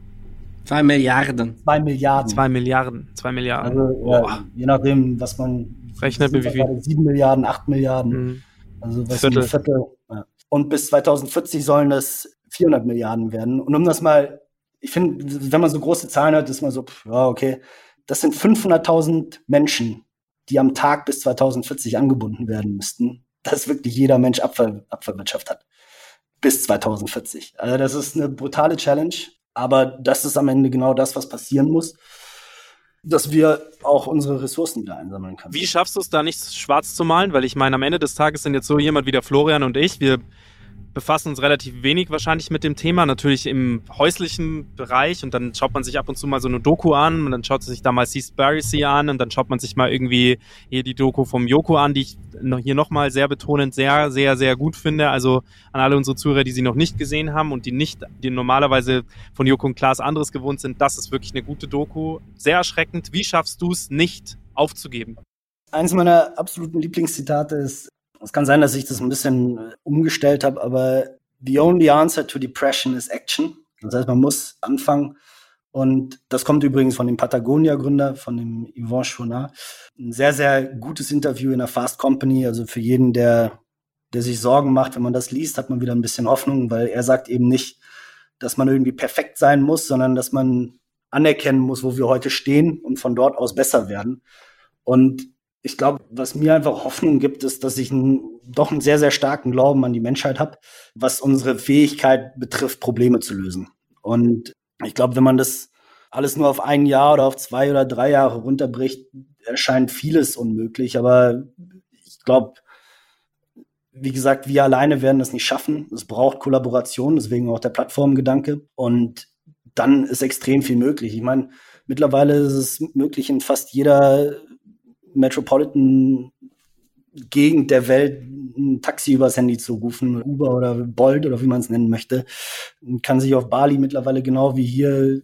Zwei Milliarden. Zwei Milliarden. Zwei Milliarden. Zwei Milliarden. also, Boah. ja, je nachdem, was man Rechnet wie viel? Sieben Milliarden, acht Milliarden. Mhm. Also was Viertel. ein Viertel. Ja. Und bis 2040 sollen das 400 Milliarden werden. Und um das mal, ich finde, wenn man so große Zahlen hört, ist man so, pff, ja, okay. Das sind 500.000 Menschen, die am Tag bis 2040 angebunden werden müssten. Dass wirklich jeder Mensch Abfall, Abfallwirtschaft hat. Bis 2040. Also das ist eine brutale Challenge. Aber das ist am Ende genau das, was passieren muss. Dass wir auch unsere Ressourcen wieder einsammeln können. Wie schaffst du es da nicht schwarz zu malen? Weil ich meine, am Ende des Tages sind jetzt so jemand wie der Florian und ich. Wir befassen uns relativ wenig wahrscheinlich mit dem Thema, natürlich im häuslichen Bereich und dann schaut man sich ab und zu mal so eine Doku an und dann schaut sich da mal Seaspiracy an und dann schaut man sich mal irgendwie hier die Doku vom Joko an, die ich hier nochmal sehr betonend sehr, sehr, sehr gut finde. Also an alle unsere Zuhörer, die sie noch nicht gesehen haben und die nicht, die normalerweise von Joko und Klaas anderes gewohnt sind, das ist wirklich eine gute Doku. Sehr erschreckend. Wie schaffst du es nicht aufzugeben? Eins meiner absoluten Lieblingszitate ist, es kann sein, dass ich das ein bisschen äh, umgestellt habe, aber the only answer to depression is action. Das heißt, man muss anfangen. Und das kommt übrigens von dem Patagonia-Gründer, von dem Yvon Chouinard. Ein sehr, sehr gutes Interview in der Fast Company. Also für jeden, der, der sich Sorgen macht, wenn man das liest, hat man wieder ein bisschen Hoffnung, weil er sagt eben nicht, dass man irgendwie perfekt sein muss, sondern dass man anerkennen muss, wo wir heute stehen und von dort aus besser werden. Und ich glaube, was mir einfach Hoffnung gibt, ist, dass ich einen, doch einen sehr, sehr starken Glauben an die Menschheit habe, was unsere Fähigkeit betrifft, Probleme zu lösen. Und ich glaube, wenn man das alles nur auf ein Jahr oder auf zwei oder drei Jahre runterbricht, erscheint vieles unmöglich. Aber ich glaube, wie gesagt, wir alleine werden das nicht schaffen. Es braucht Kollaboration, deswegen auch der Plattformgedanke. Und dann ist extrem viel möglich. Ich meine, mittlerweile ist es möglich, in fast jeder Metropolitan Gegend der Welt ein Taxi übers Handy zu rufen, Uber oder Bolt oder wie man es nennen möchte. Kann sich auf Bali mittlerweile genau wie hier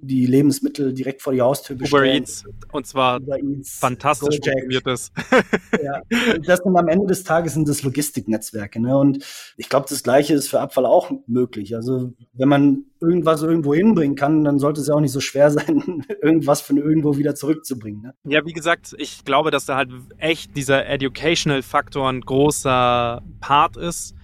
die Lebensmittel direkt vor die Haustür bestellen. Uber Eats. Und zwar Eats, fantastisch funktioniert das. ja, das sind am Ende des Tages sind das Logistiknetzwerke. Ne? Und ich glaube, das Gleiche ist für Abfall auch möglich. Also wenn man irgendwas irgendwo hinbringen kann, dann sollte es ja auch nicht so schwer sein, irgendwas von irgendwo wieder zurückzubringen. Ne? Ja, wie gesagt, ich glaube, dass da halt echt dieser Educational-Faktor ein großer Part ist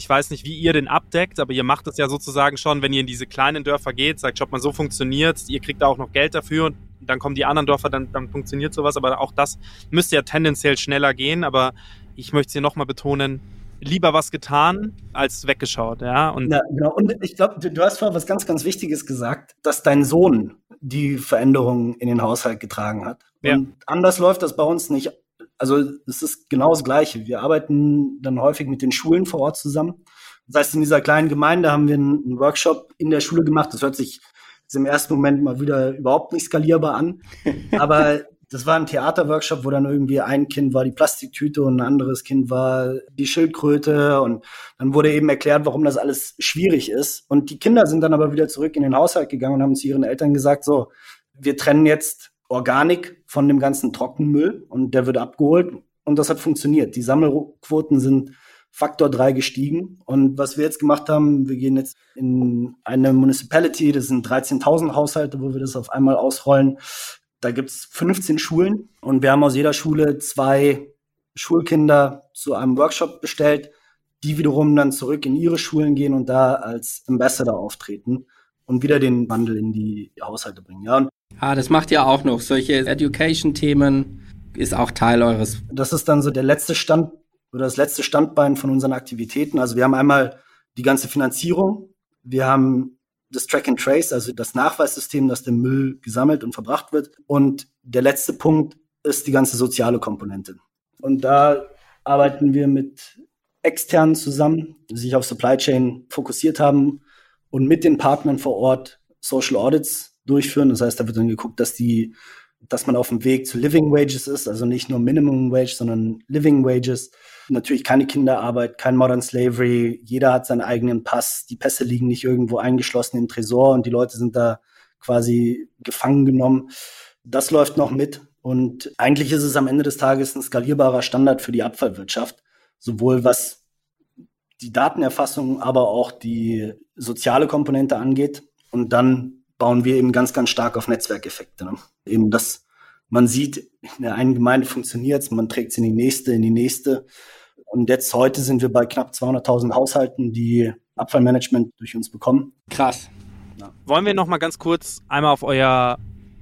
ich weiß nicht, wie ihr den abdeckt, aber ihr macht es ja sozusagen schon, wenn ihr in diese kleinen Dörfer geht, sagt, schaut mal, so funktioniert ihr kriegt da auch noch Geld dafür und dann kommen die anderen Dörfer, dann, dann funktioniert sowas, aber auch das müsste ja tendenziell schneller gehen, aber ich möchte es hier nochmal betonen, lieber was getan als weggeschaut, ja. Und ja, genau. Und ich glaube, du, du hast vorher was ganz, ganz Wichtiges gesagt, dass dein Sohn die Veränderungen in den Haushalt getragen hat. Ja. Und anders läuft das bei uns nicht also es ist genau das Gleiche. Wir arbeiten dann häufig mit den Schulen vor Ort zusammen. Das heißt, in dieser kleinen Gemeinde haben wir einen Workshop in der Schule gemacht. Das hört sich im ersten Moment mal wieder überhaupt nicht skalierbar an. Aber das war ein Theaterworkshop, wo dann irgendwie ein Kind war die Plastiktüte und ein anderes Kind war die Schildkröte. Und dann wurde eben erklärt, warum das alles schwierig ist. Und die Kinder sind dann aber wieder zurück in den Haushalt gegangen und haben zu ihren Eltern gesagt, so, wir trennen jetzt Organik von dem ganzen Trockenmüll und der wird abgeholt und das hat funktioniert. Die Sammelquoten sind Faktor drei gestiegen und was wir jetzt gemacht haben, wir gehen jetzt in eine Municipality, das sind 13.000 Haushalte, wo wir das auf einmal ausrollen. Da gibt's 15 Schulen und wir haben aus jeder Schule zwei Schulkinder zu einem Workshop bestellt, die wiederum dann zurück in ihre Schulen gehen und da als Ambassador auftreten und wieder den Wandel in die Haushalte bringen. Ja, und Ah, das macht ihr auch noch. Solche Education-Themen ist auch Teil eures. Das ist dann so der letzte Stand oder das letzte Standbein von unseren Aktivitäten. Also wir haben einmal die ganze Finanzierung. Wir haben das Track and Trace, also das Nachweissystem, dass der Müll gesammelt und verbracht wird. Und der letzte Punkt ist die ganze soziale Komponente. Und da arbeiten wir mit externen zusammen, die sich auf Supply Chain fokussiert haben und mit den Partnern vor Ort Social Audits durchführen. Das heißt, da wird dann geguckt, dass die, dass man auf dem Weg zu Living Wages ist, also nicht nur Minimum Wage, sondern Living Wages. Natürlich keine Kinderarbeit, kein Modern Slavery. Jeder hat seinen eigenen Pass. Die Pässe liegen nicht irgendwo eingeschlossen im Tresor und die Leute sind da quasi gefangen genommen. Das läuft noch mit. Und eigentlich ist es am Ende des Tages ein skalierbarer Standard für die Abfallwirtschaft, sowohl was die Datenerfassung, aber auch die soziale Komponente angeht. Und dann bauen wir eben ganz, ganz stark auf Netzwerkeffekte. Ne? Eben, dass man sieht, in der einen Gemeinde funktioniert es, man trägt es in die nächste, in die nächste. Und jetzt heute sind wir bei knapp 200.000 Haushalten, die Abfallmanagement durch uns bekommen. Krass. Ja. Wollen wir noch mal ganz kurz einmal auf euer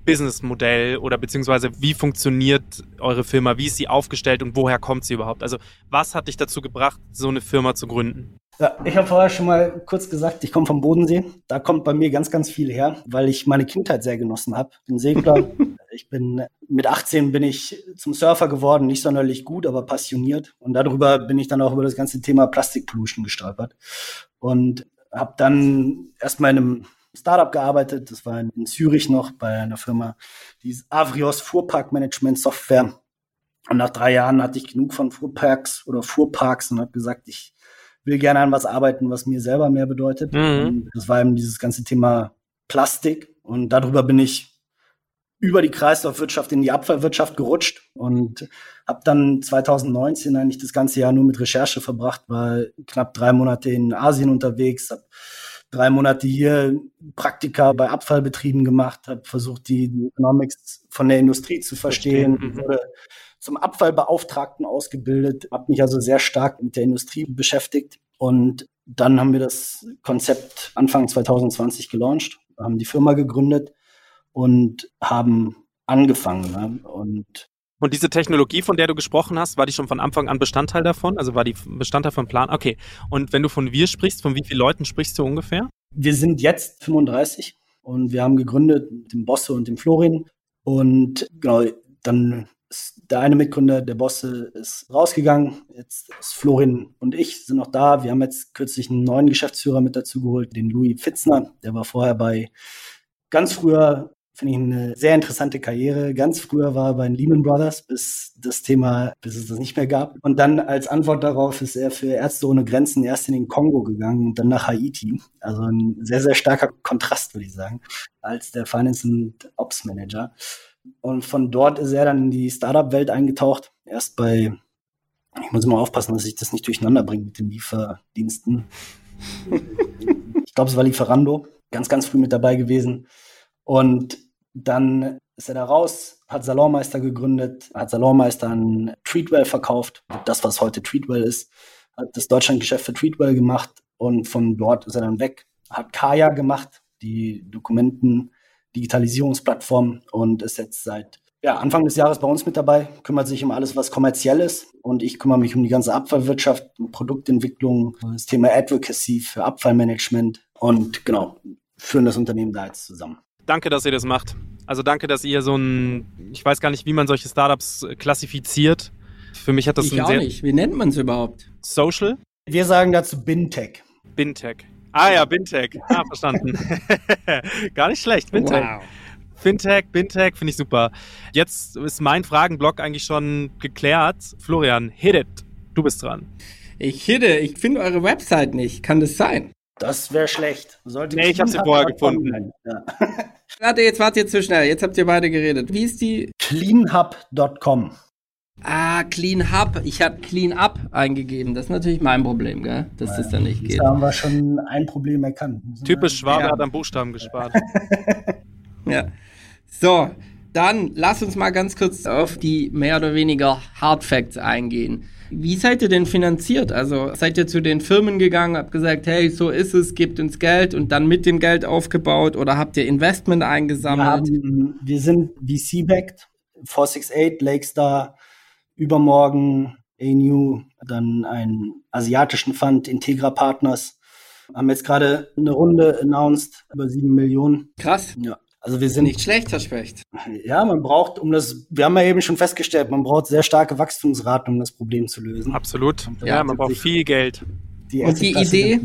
Businessmodell oder beziehungsweise wie funktioniert eure Firma, wie ist sie aufgestellt und woher kommt sie überhaupt? Also was hat dich dazu gebracht, so eine Firma zu gründen? Ja, ich habe vorher schon mal kurz gesagt, ich komme vom Bodensee. Da kommt bei mir ganz, ganz viel her, weil ich meine Kindheit sehr genossen habe. Bin Segler. ich bin mit 18 bin ich zum Surfer geworden, nicht sonderlich gut, aber passioniert. Und darüber bin ich dann auch über das ganze Thema Plastikpollution gestolpert und habe dann erstmal in einem Startup gearbeitet. Das war in Zürich noch bei einer Firma, die ist Avrios Fuhrparkmanagement Software. Und nach drei Jahren hatte ich genug von Fuhrparks oder Fuhrparks und habe gesagt, ich will gerne an was arbeiten, was mir selber mehr bedeutet. Mhm. das war eben dieses ganze Thema Plastik. Und darüber bin ich über die Kreislaufwirtschaft in die Abfallwirtschaft gerutscht und habe dann 2019 eigentlich das ganze Jahr nur mit Recherche verbracht, war knapp drei Monate in Asien unterwegs, habe drei Monate hier Praktika bei Abfallbetrieben gemacht, habe versucht, die Economics von der Industrie zu verstehen, mhm. wurde zum Abfallbeauftragten ausgebildet, habe mich also sehr stark mit der Industrie beschäftigt und dann haben wir das Konzept Anfang 2020 gelauncht, haben die Firma gegründet und haben angefangen. Ne? Und und diese Technologie, von der du gesprochen hast, war die schon von Anfang an Bestandteil davon? Also war die Bestandteil vom Plan? Okay. Und wenn du von wir sprichst, von wie vielen Leuten sprichst du ungefähr? Wir sind jetzt 35 und wir haben gegründet mit dem Bosse und dem Florin. Und genau, dann der eine Mitgründer der Bosse ist rausgegangen. Jetzt ist Florin und ich sind noch da. Wir haben jetzt kürzlich einen neuen Geschäftsführer mit dazu geholt, den Louis Fitzner. Der war vorher bei ganz früher finde ich eine sehr interessante Karriere. Ganz früher war er bei den Lehman Brothers, bis das Thema, bis es das nicht mehr gab. Und dann als Antwort darauf ist er für Ärzte ohne Grenzen erst in den Kongo gegangen und dann nach Haiti. Also ein sehr, sehr starker Kontrast, würde ich sagen, als der Finance and Ops Manager. Und von dort ist er dann in die Startup-Welt eingetaucht. Erst bei, ich muss immer aufpassen, dass ich das nicht durcheinander bringe mit den Lieferdiensten. ich glaube, es war Lieferando. Ganz, ganz früh mit dabei gewesen. Und dann ist er da raus, hat Salonmeister gegründet, hat Salonmeister an Treatwell verkauft, das, was heute Treatwell ist, hat das Deutschlandgeschäft für Treatwell gemacht und von dort ist er dann weg, hat Kaya gemacht, die Dokumenten-Digitalisierungsplattform und ist jetzt seit ja, Anfang des Jahres bei uns mit dabei, kümmert sich um alles, was kommerziell ist. Und ich kümmere mich um die ganze Abfallwirtschaft, Produktentwicklung, das Thema Advocacy für Abfallmanagement und genau, führen das Unternehmen da jetzt zusammen danke, dass ihr das macht. Also danke, dass ihr so ein, ich weiß gar nicht, wie man solche Startups klassifiziert. Für mich hat das ich ein auch sehr nicht. Wie nennt man es überhaupt? Social. Wir sagen dazu Bintech. Bintech. Ah ja, Bintech. Ah, verstanden. gar nicht schlecht. Bintech. Wow. Fintech, Bintech, finde ich super. Jetzt ist mein Fragenblock eigentlich schon geklärt. Florian, hit it. Du bist dran. Ich hitte, ich finde eure Website nicht. Kann das sein? Das wäre schlecht. Sollte nee, ich habe sie vorher gefunden. Ja. warte, jetzt wart ihr zu schnell. Jetzt habt ihr beide geredet. Wie ist die? Cleanhub.com. Ah, Clean Hub. Ich habe Clean Up eingegeben. Das ist natürlich mein Problem, gell? dass ja, das dann nicht geht. Da haben wir schon ein Problem erkannt. Typisch Schwabe ja. hat am Buchstaben gespart. ja. So, dann lass uns mal ganz kurz auf die mehr oder weniger Hard Facts eingehen. Wie seid ihr denn finanziert? Also seid ihr zu den Firmen gegangen, habt gesagt, hey, so ist es, gebt uns Geld und dann mit dem Geld aufgebaut oder habt ihr Investment eingesammelt? Wir, haben, wir sind VC-backed, 468, Lakestar, übermorgen ANU, dann einen asiatischen Fund, Integra Partners. Haben jetzt gerade eine Runde announced, über sieben Millionen. Krass. Ja. Also wir sind nicht schlecht, Herr Specht. Ja, man braucht, um das, wir haben ja eben schon festgestellt, man braucht sehr starke Wachstumsraten, um das Problem zu lösen. Absolut. Ja, man braucht viel Geld. Die und die Idee,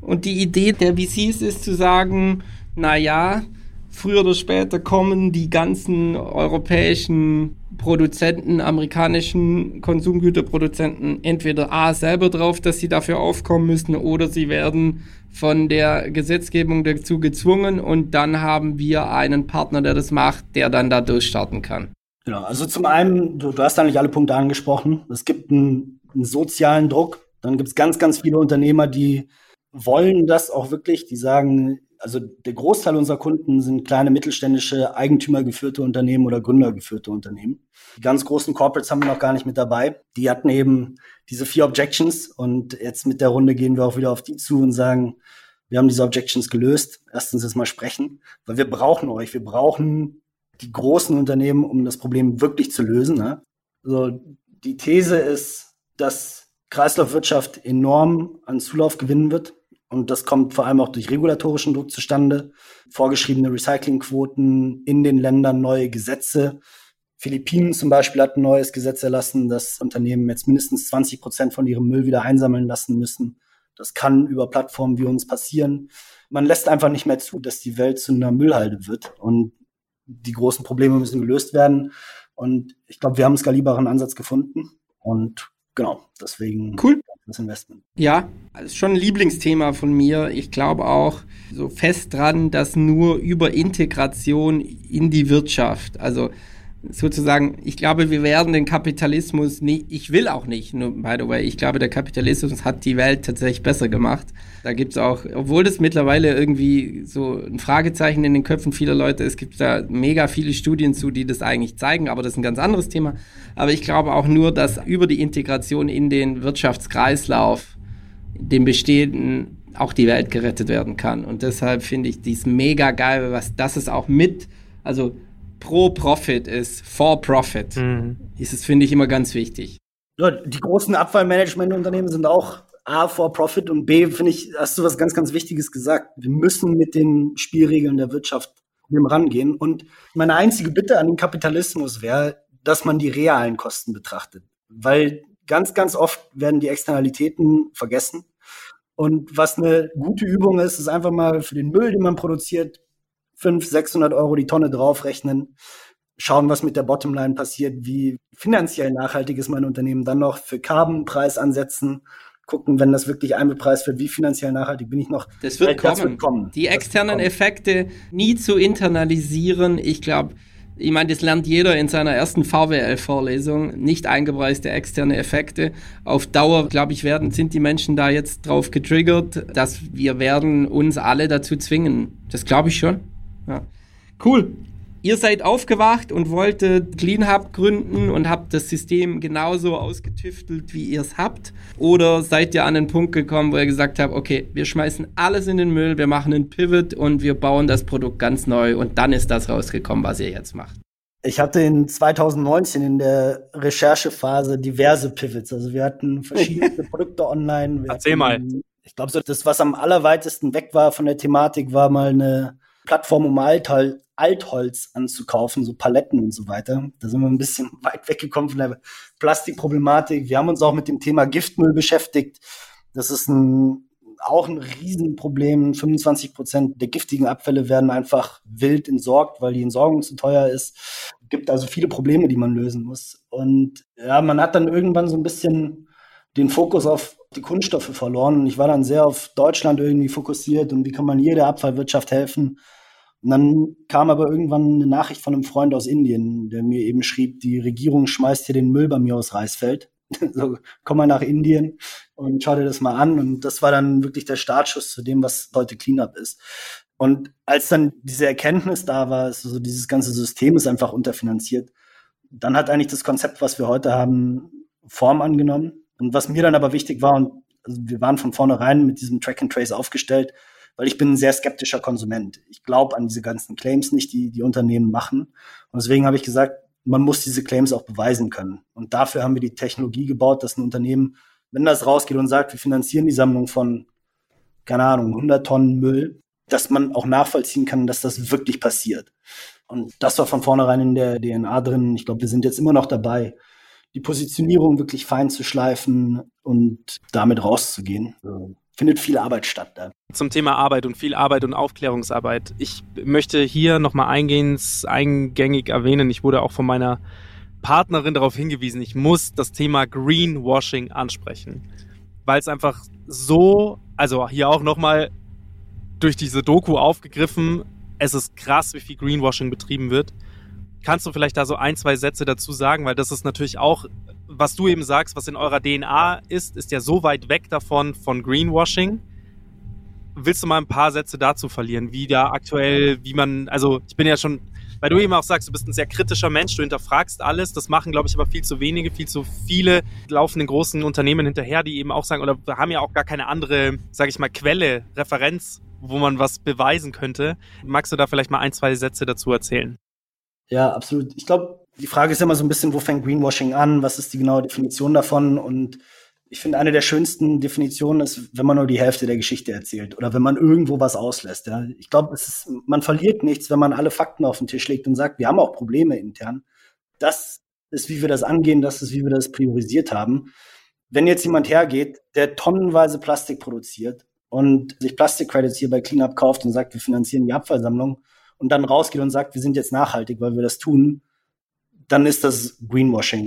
und die Idee der VCs ist zu sagen, na ja, früher oder später kommen die ganzen europäischen Produzenten, amerikanischen Konsumgüterproduzenten entweder A selber drauf, dass sie dafür aufkommen müssen oder sie werden von der Gesetzgebung dazu gezwungen und dann haben wir einen Partner, der das macht, der dann da durchstarten kann. Genau, also zum einen, du, du hast eigentlich alle Punkte angesprochen. Es gibt einen, einen sozialen Druck. Dann gibt es ganz, ganz viele Unternehmer, die wollen das auch wirklich, die sagen, also der Großteil unserer Kunden sind kleine mittelständische, eigentümergeführte Unternehmen oder gründergeführte Unternehmen. Die ganz großen Corporates haben wir noch gar nicht mit dabei. Die hatten eben diese vier Objections und jetzt mit der Runde gehen wir auch wieder auf die zu und sagen, wir haben diese Objections gelöst. Erstens jetzt mal sprechen, weil wir brauchen euch. Wir brauchen die großen Unternehmen, um das Problem wirklich zu lösen. Ne? Also die These ist, dass Kreislaufwirtschaft enorm an Zulauf gewinnen wird und das kommt vor allem auch durch regulatorischen Druck zustande. Vorgeschriebene Recyclingquoten in den Ländern, neue Gesetze. Philippinen zum Beispiel hat ein neues Gesetz erlassen, dass Unternehmen jetzt mindestens 20 Prozent von ihrem Müll wieder einsammeln lassen müssen. Das kann über Plattformen wie uns passieren. Man lässt einfach nicht mehr zu, dass die Welt zu einer Müllhalde wird. Und die großen Probleme müssen gelöst werden. Und ich glaube, wir haben einen skalierbaren Ansatz gefunden. Und genau, deswegen cool das Investment. Ja, das ist schon ein Lieblingsthema von mir. Ich glaube auch so fest dran, dass nur über Integration in die Wirtschaft, also sozusagen, ich glaube, wir werden den Kapitalismus nicht, ich will auch nicht, nur by the way, ich glaube, der Kapitalismus hat die Welt tatsächlich besser gemacht. Da gibt's auch, obwohl das mittlerweile irgendwie so ein Fragezeichen in den Köpfen vieler Leute ist, gibt da mega viele Studien zu, die das eigentlich zeigen, aber das ist ein ganz anderes Thema. Aber ich glaube auch nur, dass über die Integration in den Wirtschaftskreislauf, den bestehenden, auch die Welt gerettet werden kann. Und deshalb finde ich dies mega geil, was das ist auch mit, also pro Profit ist, for Profit, mhm. ist es, finde ich, immer ganz wichtig. Ja, die großen Abfallmanagementunternehmen sind auch A, for Profit und B, finde ich, hast du was ganz, ganz Wichtiges gesagt. Wir müssen mit den Spielregeln der Wirtschaft rangehen. Und meine einzige Bitte an den Kapitalismus wäre, dass man die realen Kosten betrachtet. Weil ganz, ganz oft werden die Externalitäten vergessen. Und was eine gute Übung ist, ist einfach mal für den Müll, den man produziert, 500, 600 Euro die Tonne draufrechnen, schauen, was mit der Bottomline passiert, wie finanziell nachhaltig ist mein Unternehmen, dann noch für Carbonpreis ansetzen, gucken, wenn das wirklich einbepreist wird, wie finanziell nachhaltig bin ich noch. Das wird, kommen. Das wird kommen. Die externen Effekte nie zu internalisieren. Ich glaube, ich meine, das lernt jeder in seiner ersten VWL-Vorlesung. Nicht eingepreiste externe Effekte. Auf Dauer, glaube ich, werden, sind die Menschen da jetzt drauf getriggert, dass wir werden uns alle dazu zwingen. Das glaube ich schon. Ja. Cool ihr seid aufgewacht und wolltet Clean Hub gründen und habt das System genauso ausgetüftelt, wie ihr es habt? Oder seid ihr an den Punkt gekommen, wo ihr gesagt habt, okay, wir schmeißen alles in den Müll, wir machen einen Pivot und wir bauen das Produkt ganz neu und dann ist das rausgekommen, was ihr jetzt macht? Ich hatte in 2019 in der Recherchephase diverse Pivots. Also wir hatten verschiedene Produkte online. Wir Erzähl mal. Ich glaube, so das, was am allerweitesten weg war von der Thematik, war mal eine Plattform, um Altal Altholz anzukaufen, so Paletten und so weiter. Da sind wir ein bisschen weit weggekommen von der Plastikproblematik. Wir haben uns auch mit dem Thema Giftmüll beschäftigt. Das ist ein, auch ein Riesenproblem. 25 Prozent der giftigen Abfälle werden einfach wild entsorgt, weil die Entsorgung zu teuer ist. Es gibt also viele Probleme, die man lösen muss. Und ja, man hat dann irgendwann so ein bisschen den Fokus auf die Kunststoffe verloren. Und ich war dann sehr auf Deutschland irgendwie fokussiert und wie kann man hier der Abfallwirtschaft helfen. Und dann kam aber irgendwann eine Nachricht von einem Freund aus Indien, der mir eben schrieb, die Regierung schmeißt hier den Müll bei mir aus Reisfeld. so, komm mal nach Indien und schau dir das mal an. Und das war dann wirklich der Startschuss zu dem, was heute Cleanup ist. Und als dann diese Erkenntnis da war, also so dieses ganze System ist einfach unterfinanziert, dann hat eigentlich das Konzept, was wir heute haben, Form angenommen. Und was mir dann aber wichtig war, und wir waren von vornherein mit diesem Track and Trace aufgestellt, weil ich bin ein sehr skeptischer Konsument. Ich glaube an diese ganzen Claims nicht, die die Unternehmen machen. Und deswegen habe ich gesagt, man muss diese Claims auch beweisen können. Und dafür haben wir die Technologie gebaut, dass ein Unternehmen, wenn das rausgeht und sagt, wir finanzieren die Sammlung von, keine Ahnung, 100 Tonnen Müll, dass man auch nachvollziehen kann, dass das wirklich passiert. Und das war von vornherein in der DNA drin. Ich glaube, wir sind jetzt immer noch dabei, die Positionierung wirklich fein zu schleifen und damit rauszugehen findet viel Arbeit statt da. Zum Thema Arbeit und viel Arbeit und Aufklärungsarbeit. Ich möchte hier nochmal eingängig erwähnen, ich wurde auch von meiner Partnerin darauf hingewiesen, ich muss das Thema Greenwashing ansprechen. Weil es einfach so, also hier auch nochmal durch diese Doku aufgegriffen, es ist krass, wie viel Greenwashing betrieben wird. Kannst du vielleicht da so ein, zwei Sätze dazu sagen? Weil das ist natürlich auch was du eben sagst, was in eurer DNA ist, ist ja so weit weg davon von Greenwashing. Willst du mal ein paar Sätze dazu verlieren, wie da aktuell, wie man, also ich bin ja schon, weil du eben auch sagst, du bist ein sehr kritischer Mensch, du hinterfragst alles, das machen, glaube ich, aber viel zu wenige, viel zu viele laufen in großen Unternehmen hinterher, die eben auch sagen, oder haben ja auch gar keine andere, sage ich mal, Quelle, Referenz, wo man was beweisen könnte. Magst du da vielleicht mal ein, zwei Sätze dazu erzählen? Ja, absolut. Ich glaube, die Frage ist immer so ein bisschen, wo fängt Greenwashing an? Was ist die genaue Definition davon? Und ich finde, eine der schönsten Definitionen ist, wenn man nur die Hälfte der Geschichte erzählt oder wenn man irgendwo was auslässt. Ja. Ich glaube, man verliert nichts, wenn man alle Fakten auf den Tisch legt und sagt, wir haben auch Probleme intern. Das ist, wie wir das angehen, das ist, wie wir das priorisiert haben. Wenn jetzt jemand hergeht, der tonnenweise Plastik produziert und sich Plastik-Credits hier bei Cleanup kauft und sagt, wir finanzieren die Abfallsammlung und dann rausgeht und sagt, wir sind jetzt nachhaltig, weil wir das tun, dann ist das Greenwashing.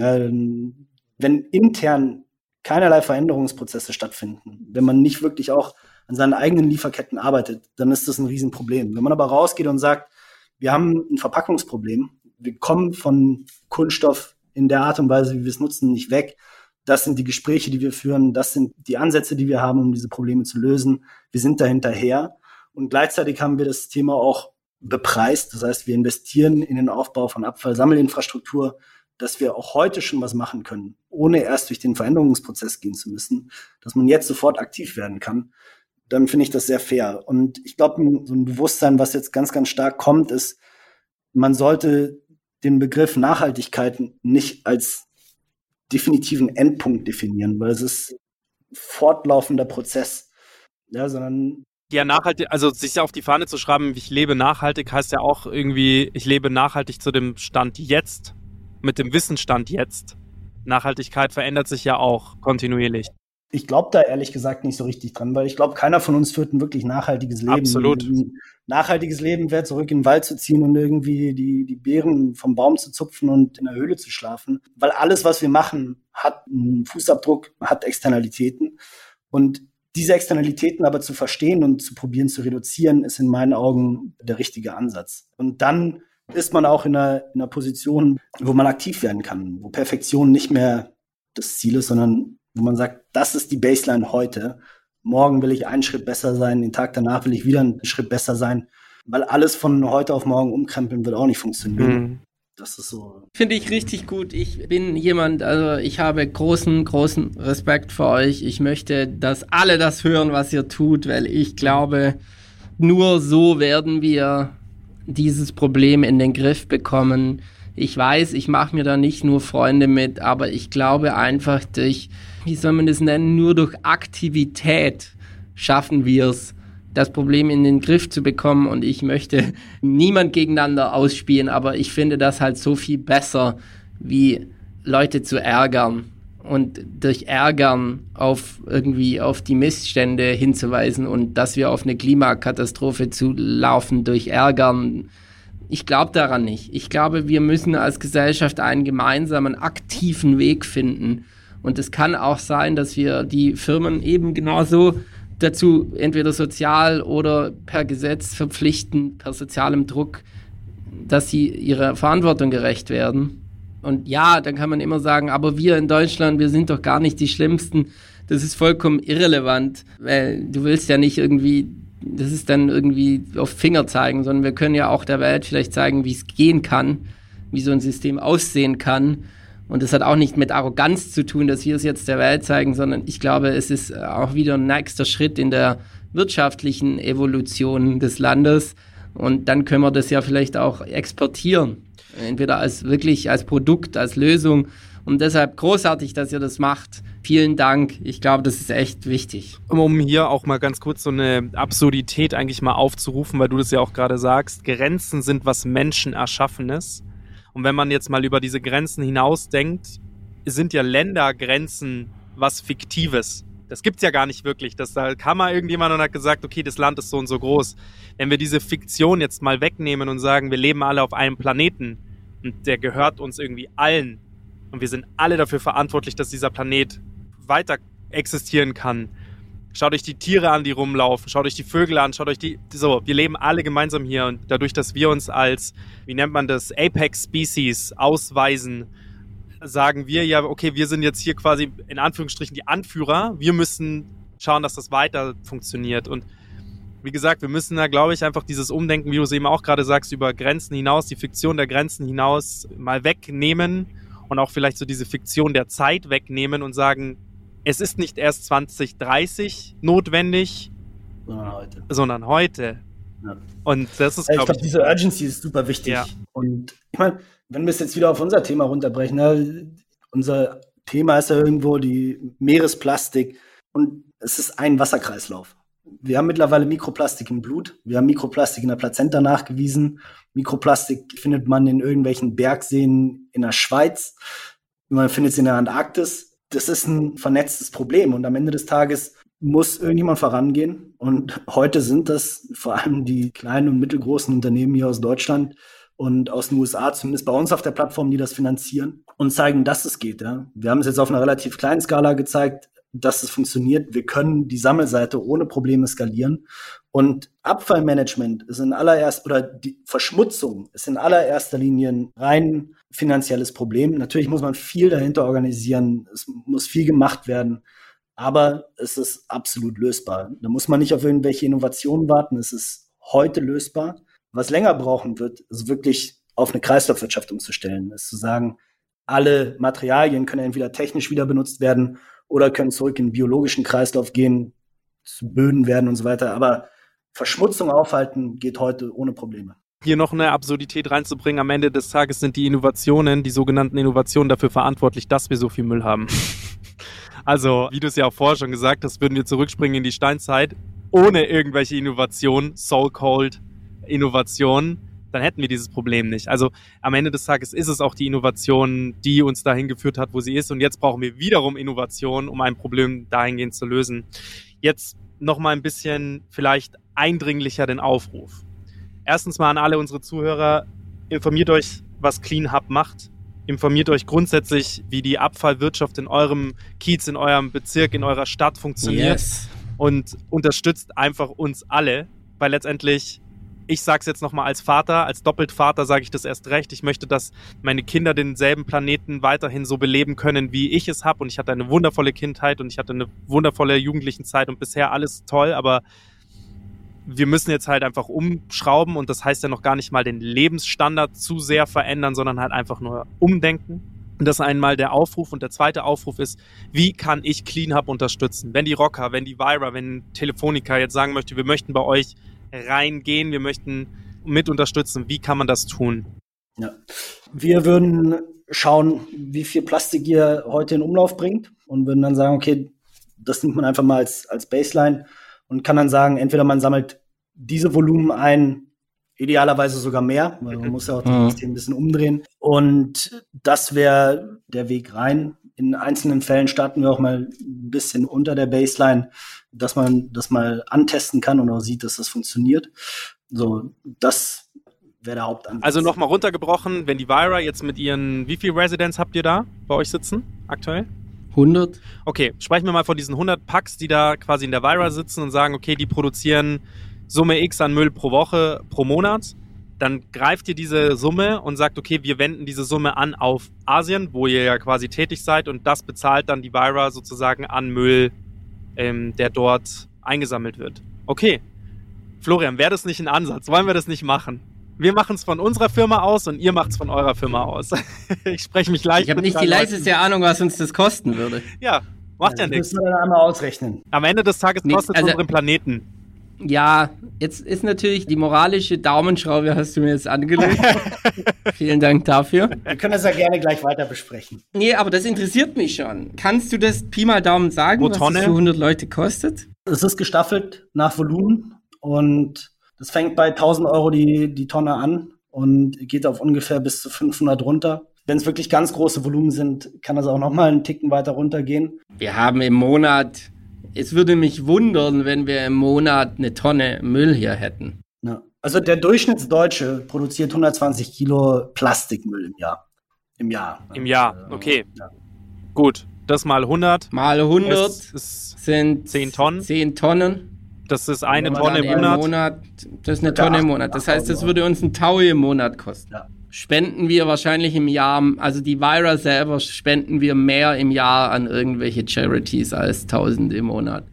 Wenn intern keinerlei Veränderungsprozesse stattfinden, wenn man nicht wirklich auch an seinen eigenen Lieferketten arbeitet, dann ist das ein Riesenproblem. Wenn man aber rausgeht und sagt, wir haben ein Verpackungsproblem, wir kommen von Kunststoff in der Art und Weise, wie wir es nutzen, nicht weg. Das sind die Gespräche, die wir führen, das sind die Ansätze, die wir haben, um diese Probleme zu lösen. Wir sind da hinterher. Und gleichzeitig haben wir das Thema auch bepreist. Das heißt, wir investieren in den Aufbau von Abfallsammelinfrastruktur, dass wir auch heute schon was machen können, ohne erst durch den Veränderungsprozess gehen zu müssen, dass man jetzt sofort aktiv werden kann, dann finde ich das sehr fair. Und ich glaube, so ein Bewusstsein, was jetzt ganz, ganz stark kommt, ist, man sollte den Begriff Nachhaltigkeit nicht als definitiven Endpunkt definieren, weil es ist fortlaufender Prozess, ja, sondern ja, nachhaltig, also sich auf die Fahne zu schreiben, ich lebe nachhaltig, heißt ja auch irgendwie, ich lebe nachhaltig zu dem Stand jetzt mit dem Wissensstand jetzt. Nachhaltigkeit verändert sich ja auch kontinuierlich. Ich glaube da ehrlich gesagt nicht so richtig dran, weil ich glaube, keiner von uns führt ein wirklich nachhaltiges Leben. Absolut. Ein nachhaltiges Leben wäre zurück in den Wald zu ziehen und irgendwie die, die Beeren vom Baum zu zupfen und in der Höhle zu schlafen. Weil alles, was wir machen, hat einen Fußabdruck, hat Externalitäten. Und diese Externalitäten aber zu verstehen und zu probieren zu reduzieren, ist in meinen Augen der richtige Ansatz. Und dann ist man auch in einer, in einer Position, wo man aktiv werden kann, wo Perfektion nicht mehr das Ziel ist, sondern wo man sagt, das ist die Baseline heute. Morgen will ich einen Schritt besser sein, den Tag danach will ich wieder einen Schritt besser sein, weil alles von heute auf morgen umkrempeln wird auch nicht funktionieren. Mhm. Das ist so. Finde ich richtig gut. Ich bin jemand, also ich habe großen, großen Respekt für euch. Ich möchte, dass alle das hören, was ihr tut, weil ich glaube, nur so werden wir dieses Problem in den Griff bekommen. Ich weiß, ich mache mir da nicht nur Freunde mit, aber ich glaube einfach durch, wie soll man das nennen, nur durch Aktivität schaffen wir es, das Problem in den Griff zu bekommen. Und ich möchte niemand gegeneinander ausspielen, aber ich finde das halt so viel besser, wie Leute zu ärgern und durch Ärgern auf irgendwie auf die Missstände hinzuweisen und dass wir auf eine Klimakatastrophe zulaufen durch Ärgern. Ich glaube daran nicht. Ich glaube, wir müssen als Gesellschaft einen gemeinsamen aktiven Weg finden. Und es kann auch sein, dass wir die Firmen eben genauso dazu entweder sozial oder per Gesetz verpflichten, per sozialem Druck, dass sie ihrer Verantwortung gerecht werden. Und ja, dann kann man immer sagen, aber wir in Deutschland, wir sind doch gar nicht die Schlimmsten. Das ist vollkommen irrelevant, weil du willst ja nicht irgendwie, das ist dann irgendwie auf Finger zeigen, sondern wir können ja auch der Welt vielleicht zeigen, wie es gehen kann, wie so ein System aussehen kann. Und das hat auch nicht mit Arroganz zu tun, dass wir es jetzt der Welt zeigen, sondern ich glaube, es ist auch wieder ein nächster Schritt in der wirtschaftlichen Evolution des Landes. Und dann können wir das ja vielleicht auch exportieren entweder als wirklich als Produkt, als Lösung. Und deshalb großartig, dass ihr das macht. Vielen Dank. Ich glaube, das ist echt wichtig. Um hier auch mal ganz kurz so eine Absurdität eigentlich mal aufzurufen, weil du das ja auch gerade sagst, Grenzen sind was Menschenerschaffenes. Und wenn man jetzt mal über diese Grenzen hinausdenkt, sind ja Ländergrenzen was Fiktives. Das gibt's ja gar nicht wirklich. Das, da kam mal irgendjemand und hat gesagt, okay, das Land ist so und so groß. Wenn wir diese Fiktion jetzt mal wegnehmen und sagen, wir leben alle auf einem Planeten und der gehört uns irgendwie allen und wir sind alle dafür verantwortlich, dass dieser Planet weiter existieren kann. Schaut euch die Tiere an, die rumlaufen, schaut euch die Vögel an, schaut euch die, so, wir leben alle gemeinsam hier und dadurch, dass wir uns als, wie nennt man das, Apex Species ausweisen, sagen wir ja, okay, wir sind jetzt hier quasi in Anführungsstrichen die Anführer. Wir müssen schauen, dass das weiter funktioniert. Und wie gesagt, wir müssen da, glaube ich, einfach dieses Umdenken, wie du es eben auch gerade sagst, über Grenzen hinaus, die Fiktion der Grenzen hinaus mal wegnehmen und auch vielleicht so diese Fiktion der Zeit wegnehmen und sagen, es ist nicht erst 2030 notwendig, sondern heute. Sondern heute. Ja. Und das ist, ja, ich glaube, diese Urgency ist super wichtig. Ja. Und ich meine, wenn wir es jetzt wieder auf unser Thema runterbrechen, ne, unser Thema ist ja irgendwo die Meeresplastik und es ist ein Wasserkreislauf. Wir haben mittlerweile Mikroplastik im Blut, wir haben Mikroplastik in der Plazenta nachgewiesen. Mikroplastik findet man in irgendwelchen Bergseen in der Schweiz, man findet es in der Antarktis. Das ist ein vernetztes Problem und am Ende des Tages muss irgendjemand vorangehen. Und heute sind das vor allem die kleinen und mittelgroßen Unternehmen hier aus Deutschland, und aus den USA, zumindest bei uns auf der Plattform, die das finanzieren und zeigen, dass es geht. Ja. Wir haben es jetzt auf einer relativ kleinen Skala gezeigt, dass es funktioniert. Wir können die Sammelseite ohne Probleme skalieren. Und Abfallmanagement ist in allererst oder die Verschmutzung ist in allererster Linie ein rein finanzielles Problem. Natürlich muss man viel dahinter organisieren. Es muss viel gemacht werden. Aber es ist absolut lösbar. Da muss man nicht auf irgendwelche Innovationen warten. Es ist heute lösbar. Was länger brauchen wird, ist wirklich auf eine Kreislaufwirtschaft umzustellen. Ist zu sagen, alle Materialien können entweder technisch wieder benutzt werden oder können zurück in den biologischen Kreislauf gehen, zu Böden werden und so weiter. Aber Verschmutzung aufhalten geht heute ohne Probleme. Hier noch eine Absurdität reinzubringen. Am Ende des Tages sind die Innovationen, die sogenannten Innovationen dafür verantwortlich, dass wir so viel Müll haben. Also, wie du es ja auch vorher schon gesagt hast, würden wir zurückspringen in die Steinzeit ohne irgendwelche Innovationen, so-called Innovationen, dann hätten wir dieses Problem nicht. Also am Ende des Tages ist es auch die Innovation, die uns dahin geführt hat, wo sie ist. Und jetzt brauchen wir wiederum Innovation, um ein Problem dahingehend zu lösen. Jetzt noch mal ein bisschen vielleicht eindringlicher den Aufruf. Erstens mal an alle unsere Zuhörer, informiert euch, was Clean Hub macht. Informiert euch grundsätzlich, wie die Abfallwirtschaft in eurem Kiez, in eurem Bezirk, in eurer Stadt funktioniert. Yes. Und unterstützt einfach uns alle, weil letztendlich, ich sage es jetzt nochmal als Vater, als Doppeltvater sage ich das erst recht. Ich möchte, dass meine Kinder denselben Planeten weiterhin so beleben können, wie ich es habe. Und ich hatte eine wundervolle Kindheit und ich hatte eine wundervolle jugendlichen Zeit und bisher alles toll, aber wir müssen jetzt halt einfach umschrauben und das heißt ja noch gar nicht mal den Lebensstandard zu sehr verändern, sondern halt einfach nur umdenken. Und das ist einmal der Aufruf und der zweite Aufruf ist, wie kann ich Clean Hub unterstützen? Wenn die Rocker, wenn die Vira, wenn Telefonica jetzt sagen möchte, wir möchten bei euch reingehen, wir möchten mit unterstützen, wie kann man das tun? Ja. Wir würden schauen, wie viel Plastik ihr heute in Umlauf bringt und würden dann sagen, okay, das nimmt man einfach mal als, als Baseline und kann dann sagen, entweder man sammelt diese Volumen ein, idealerweise sogar mehr, weil man muss ja auch das Mhm. System ein bisschen umdrehen. Und das wäre der Weg rein. In einzelnen Fällen starten wir auch mal ein bisschen unter der Baseline, dass man das mal antesten kann und auch sieht, dass das funktioniert. So, das wäre der Hauptansatz. Also nochmal runtergebrochen, wenn die Vira jetzt mit ihren, wie viel Residents habt ihr da bei euch sitzen aktuell? 100? Okay, sprechen wir mal von diesen 100 Packs, die da quasi in der Vira sitzen und sagen, okay, die produzieren Summe X an Müll pro Woche, pro Monat. Dann greift ihr diese Summe und sagt, okay, wir wenden diese Summe an auf Asien, wo ihr ja quasi tätig seid und das bezahlt dann die Vira sozusagen an Müll, ähm, der dort eingesammelt wird. Okay, Florian, wäre das nicht ein Ansatz? Wollen wir das nicht machen? Wir machen es von unserer Firma aus und ihr macht es von eurer Firma aus. ich spreche mich leicht. Ich habe nicht die leiseste Ahnung, was uns das kosten würde. Ja, macht ja das nichts. müssen wir dann einmal ausrechnen. Am Ende des Tages Nee, kostet es also- unseren Planeten. Ja, jetzt ist natürlich die moralische Daumenschraube, hast du mir jetzt angelegt. Vielen Dank dafür. Wir können das ja gerne gleich weiter besprechen. Nee, aber das interessiert mich schon. Kannst du das Pi mal Daumen sagen, Pro was Tonne? das für 100 Leute kostet? Es ist gestaffelt nach Volumen und das fängt bei 1000 Euro die, die Tonne an und geht auf ungefähr bis zu 500 runter. Wenn es wirklich ganz große Volumen sind, kann das auch noch mal einen Ticken weiter runtergehen. Wir haben im Monat, es würde mich wundern, wenn wir im Monat eine Tonne Müll hier hätten. Ja. Also der Durchschnittsdeutsche produziert 120 Kilo Plastikmüll im Jahr. Im Jahr. Im Jahr, okay. Ja. Gut, das mal 100. Mal 100 Das ist, sind 10 Tonnen. 10 Tonnen. das ist eine Tonne im Monat. Monat. Das ist eine Tonne im Monat. Das heißt, das würde uns ein Taui im Monat kosten. Ja. Spenden wir wahrscheinlich im Jahr, also die Vira selber spenden wir mehr im Jahr an irgendwelche Charities als 1000 im Monat.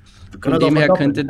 Von dem her könnte,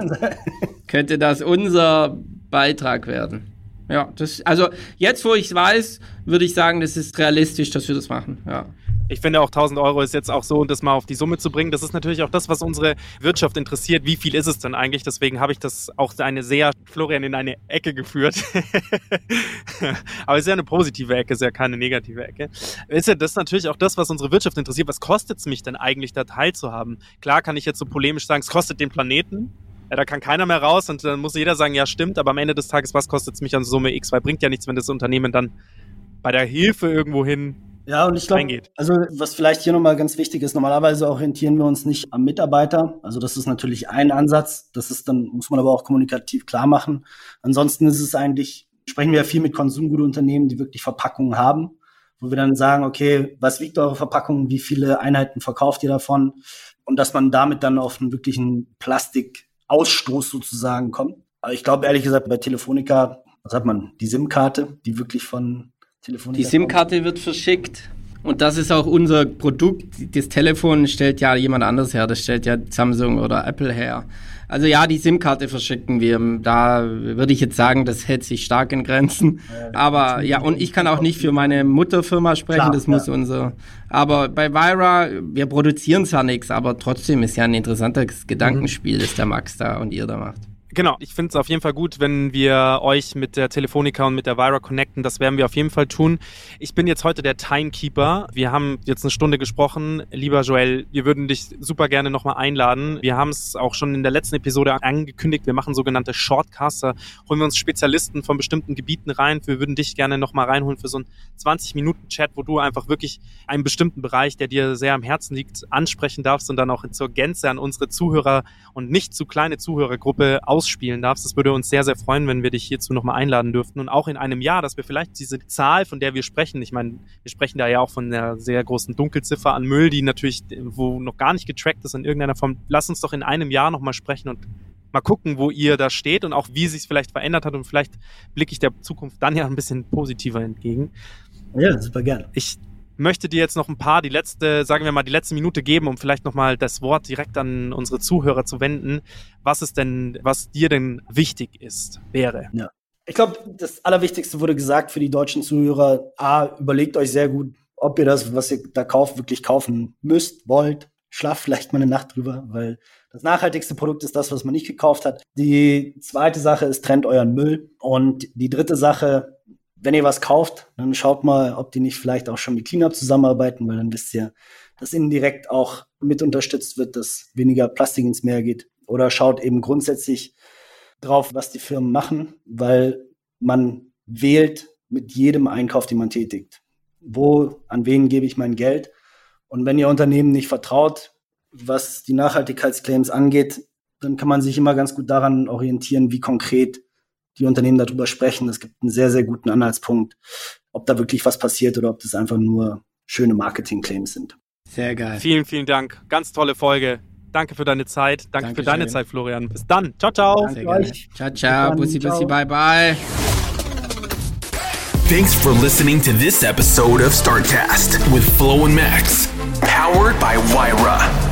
könnte das unser Beitrag werden. Ja, das, also jetzt, wo ich es weiß, würde ich sagen, das ist realistisch, dass wir das machen. Ja. Ich finde auch 1000 Euro ist jetzt auch so, um das mal auf die Summe zu bringen. Das ist natürlich auch das, was unsere Wirtschaft interessiert. Wie viel ist es denn eigentlich? Deswegen habe ich das auch eine sehr, Florian, in eine Ecke geführt. Aber es ist ja eine positive Ecke, es ist ja keine negative Ecke. Ist ja das natürlich auch das, was unsere Wirtschaft interessiert. Was kostet es mich denn eigentlich, da teilzuhaben? Klar kann ich jetzt so polemisch sagen, es kostet den Planeten. Ja, da kann keiner mehr raus und dann muss jeder sagen, ja stimmt, aber am Ende des Tages, was kostet es mich an Summe X? Weil bringt ja nichts, wenn das Unternehmen dann bei der Hilfe irgendwohin Ja, und ich glaube, Reingeht. also was vielleicht hier nochmal ganz wichtig ist, normalerweise orientieren wir uns nicht am Mitarbeiter. Also das ist natürlich ein Ansatz. Das ist dann, muss man aber auch kommunikativ klar machen. Ansonsten ist es eigentlich, sprechen wir ja viel mit Konsumgutunternehmen, die wirklich Verpackungen haben, wo wir dann sagen, okay, was wiegt eure Verpackung, wie viele Einheiten verkauft ihr davon? Und dass man damit dann auf einen wirklichen Plastikausstoß sozusagen kommt. Aber ich glaube ehrlich gesagt, bei Telefonica, was hat man? Die SIM-Karte, die wirklich von Telefonica Die SIM-Karte wird verschickt. Und das ist auch unser Produkt. Das Telefon stellt ja jemand anderes her. Das stellt ja Samsung oder Apple her. Also ja, die SIM-Karte verschicken wir. Da würde ich jetzt sagen, das hält sich stark in Grenzen. Aber ja, und ich kann auch nicht für meine Mutterfirma sprechen. Klar, das muss ja. unser. Aber bei Vira, wir produzieren zwar nichts, aber trotzdem ist ja ein interessantes Gedankenspiel, das der Max da und ihr da macht. Genau, ich finde es auf jeden Fall gut, wenn wir euch mit der Telefonica und mit der Vira connecten. Das werden wir auf jeden Fall tun. Ich bin jetzt heute der Timekeeper. Wir haben jetzt eine Stunde gesprochen. Lieber Joel, wir würden dich super gerne nochmal einladen. Wir haben es auch schon in der letzten Episode angekündigt. Wir machen sogenannte Shortcasts. Da holen wir uns Spezialisten von bestimmten Gebieten rein. Wir würden dich gerne nochmal reinholen für so einen 20-Minuten-Chat, wo du einfach wirklich einen bestimmten Bereich, der dir sehr am Herzen liegt, ansprechen darfst und dann auch zur Gänze an unsere Zuhörer und nicht zu kleine Zuhörergruppe aus ausspielen darfst. Das würde uns sehr, sehr freuen, wenn wir dich hierzu nochmal einladen dürften. Und auch in einem Jahr, dass wir vielleicht diese Zahl, von der wir sprechen, ich meine, wir sprechen da ja auch von einer sehr großen Dunkelziffer an Müll, die natürlich, wo noch gar nicht getrackt ist in irgendeiner Form. Lass uns doch in einem Jahr nochmal sprechen und mal gucken, wo ihr da steht und auch wie sich vielleicht verändert hat und vielleicht blicke ich der Zukunft dann ja ein bisschen positiver entgegen. Ja, super gerne. Ich möchte dir jetzt noch ein paar, die letzte, sagen wir mal, die letzte Minute geben, um vielleicht nochmal das Wort direkt an unsere Zuhörer zu wenden. Was ist denn, was dir denn wichtig ist, wäre? Ja. Ich glaube, das Allerwichtigste wurde gesagt für die deutschen Zuhörer. A, überlegt euch sehr gut, ob ihr das, was ihr da kauft, wirklich kaufen müsst, wollt. Schlaft vielleicht mal eine Nacht drüber, weil das nachhaltigste Produkt ist das, was man nicht gekauft hat. Die zweite Sache ist, trennt euren Müll. Und die dritte Sache, wenn ihr was kauft, dann schaut mal, ob die nicht vielleicht auch schon mit Cleanup zusammenarbeiten, weil dann wisst ihr, dass indirekt auch mit unterstützt wird, dass weniger Plastik ins Meer geht. Oder schaut eben grundsätzlich drauf, was die Firmen machen, weil man wählt mit jedem Einkauf, den man tätigt. Wo, an wen gebe ich mein Geld? Und wenn ihr Unternehmen nicht vertraut, was die Nachhaltigkeitsclaims angeht, dann kann man sich immer ganz gut daran orientieren, wie konkret die Unternehmen darüber sprechen. Es gibt einen sehr, sehr guten Anhaltspunkt, ob da wirklich was passiert oder ob das einfach nur schöne Marketing-Claims sind. Sehr geil. Vielen, vielen Dank. Ganz tolle Folge. Danke für deine Zeit. Danke Dankeschön. für deine Zeit, Florian. Bis dann. Ciao, ciao. Danke euch. Ciao, ciao. Bussi, bussi, bye, bye. Thanks for listening to this episode of Startcast with Flo and Max, powered by Wyra.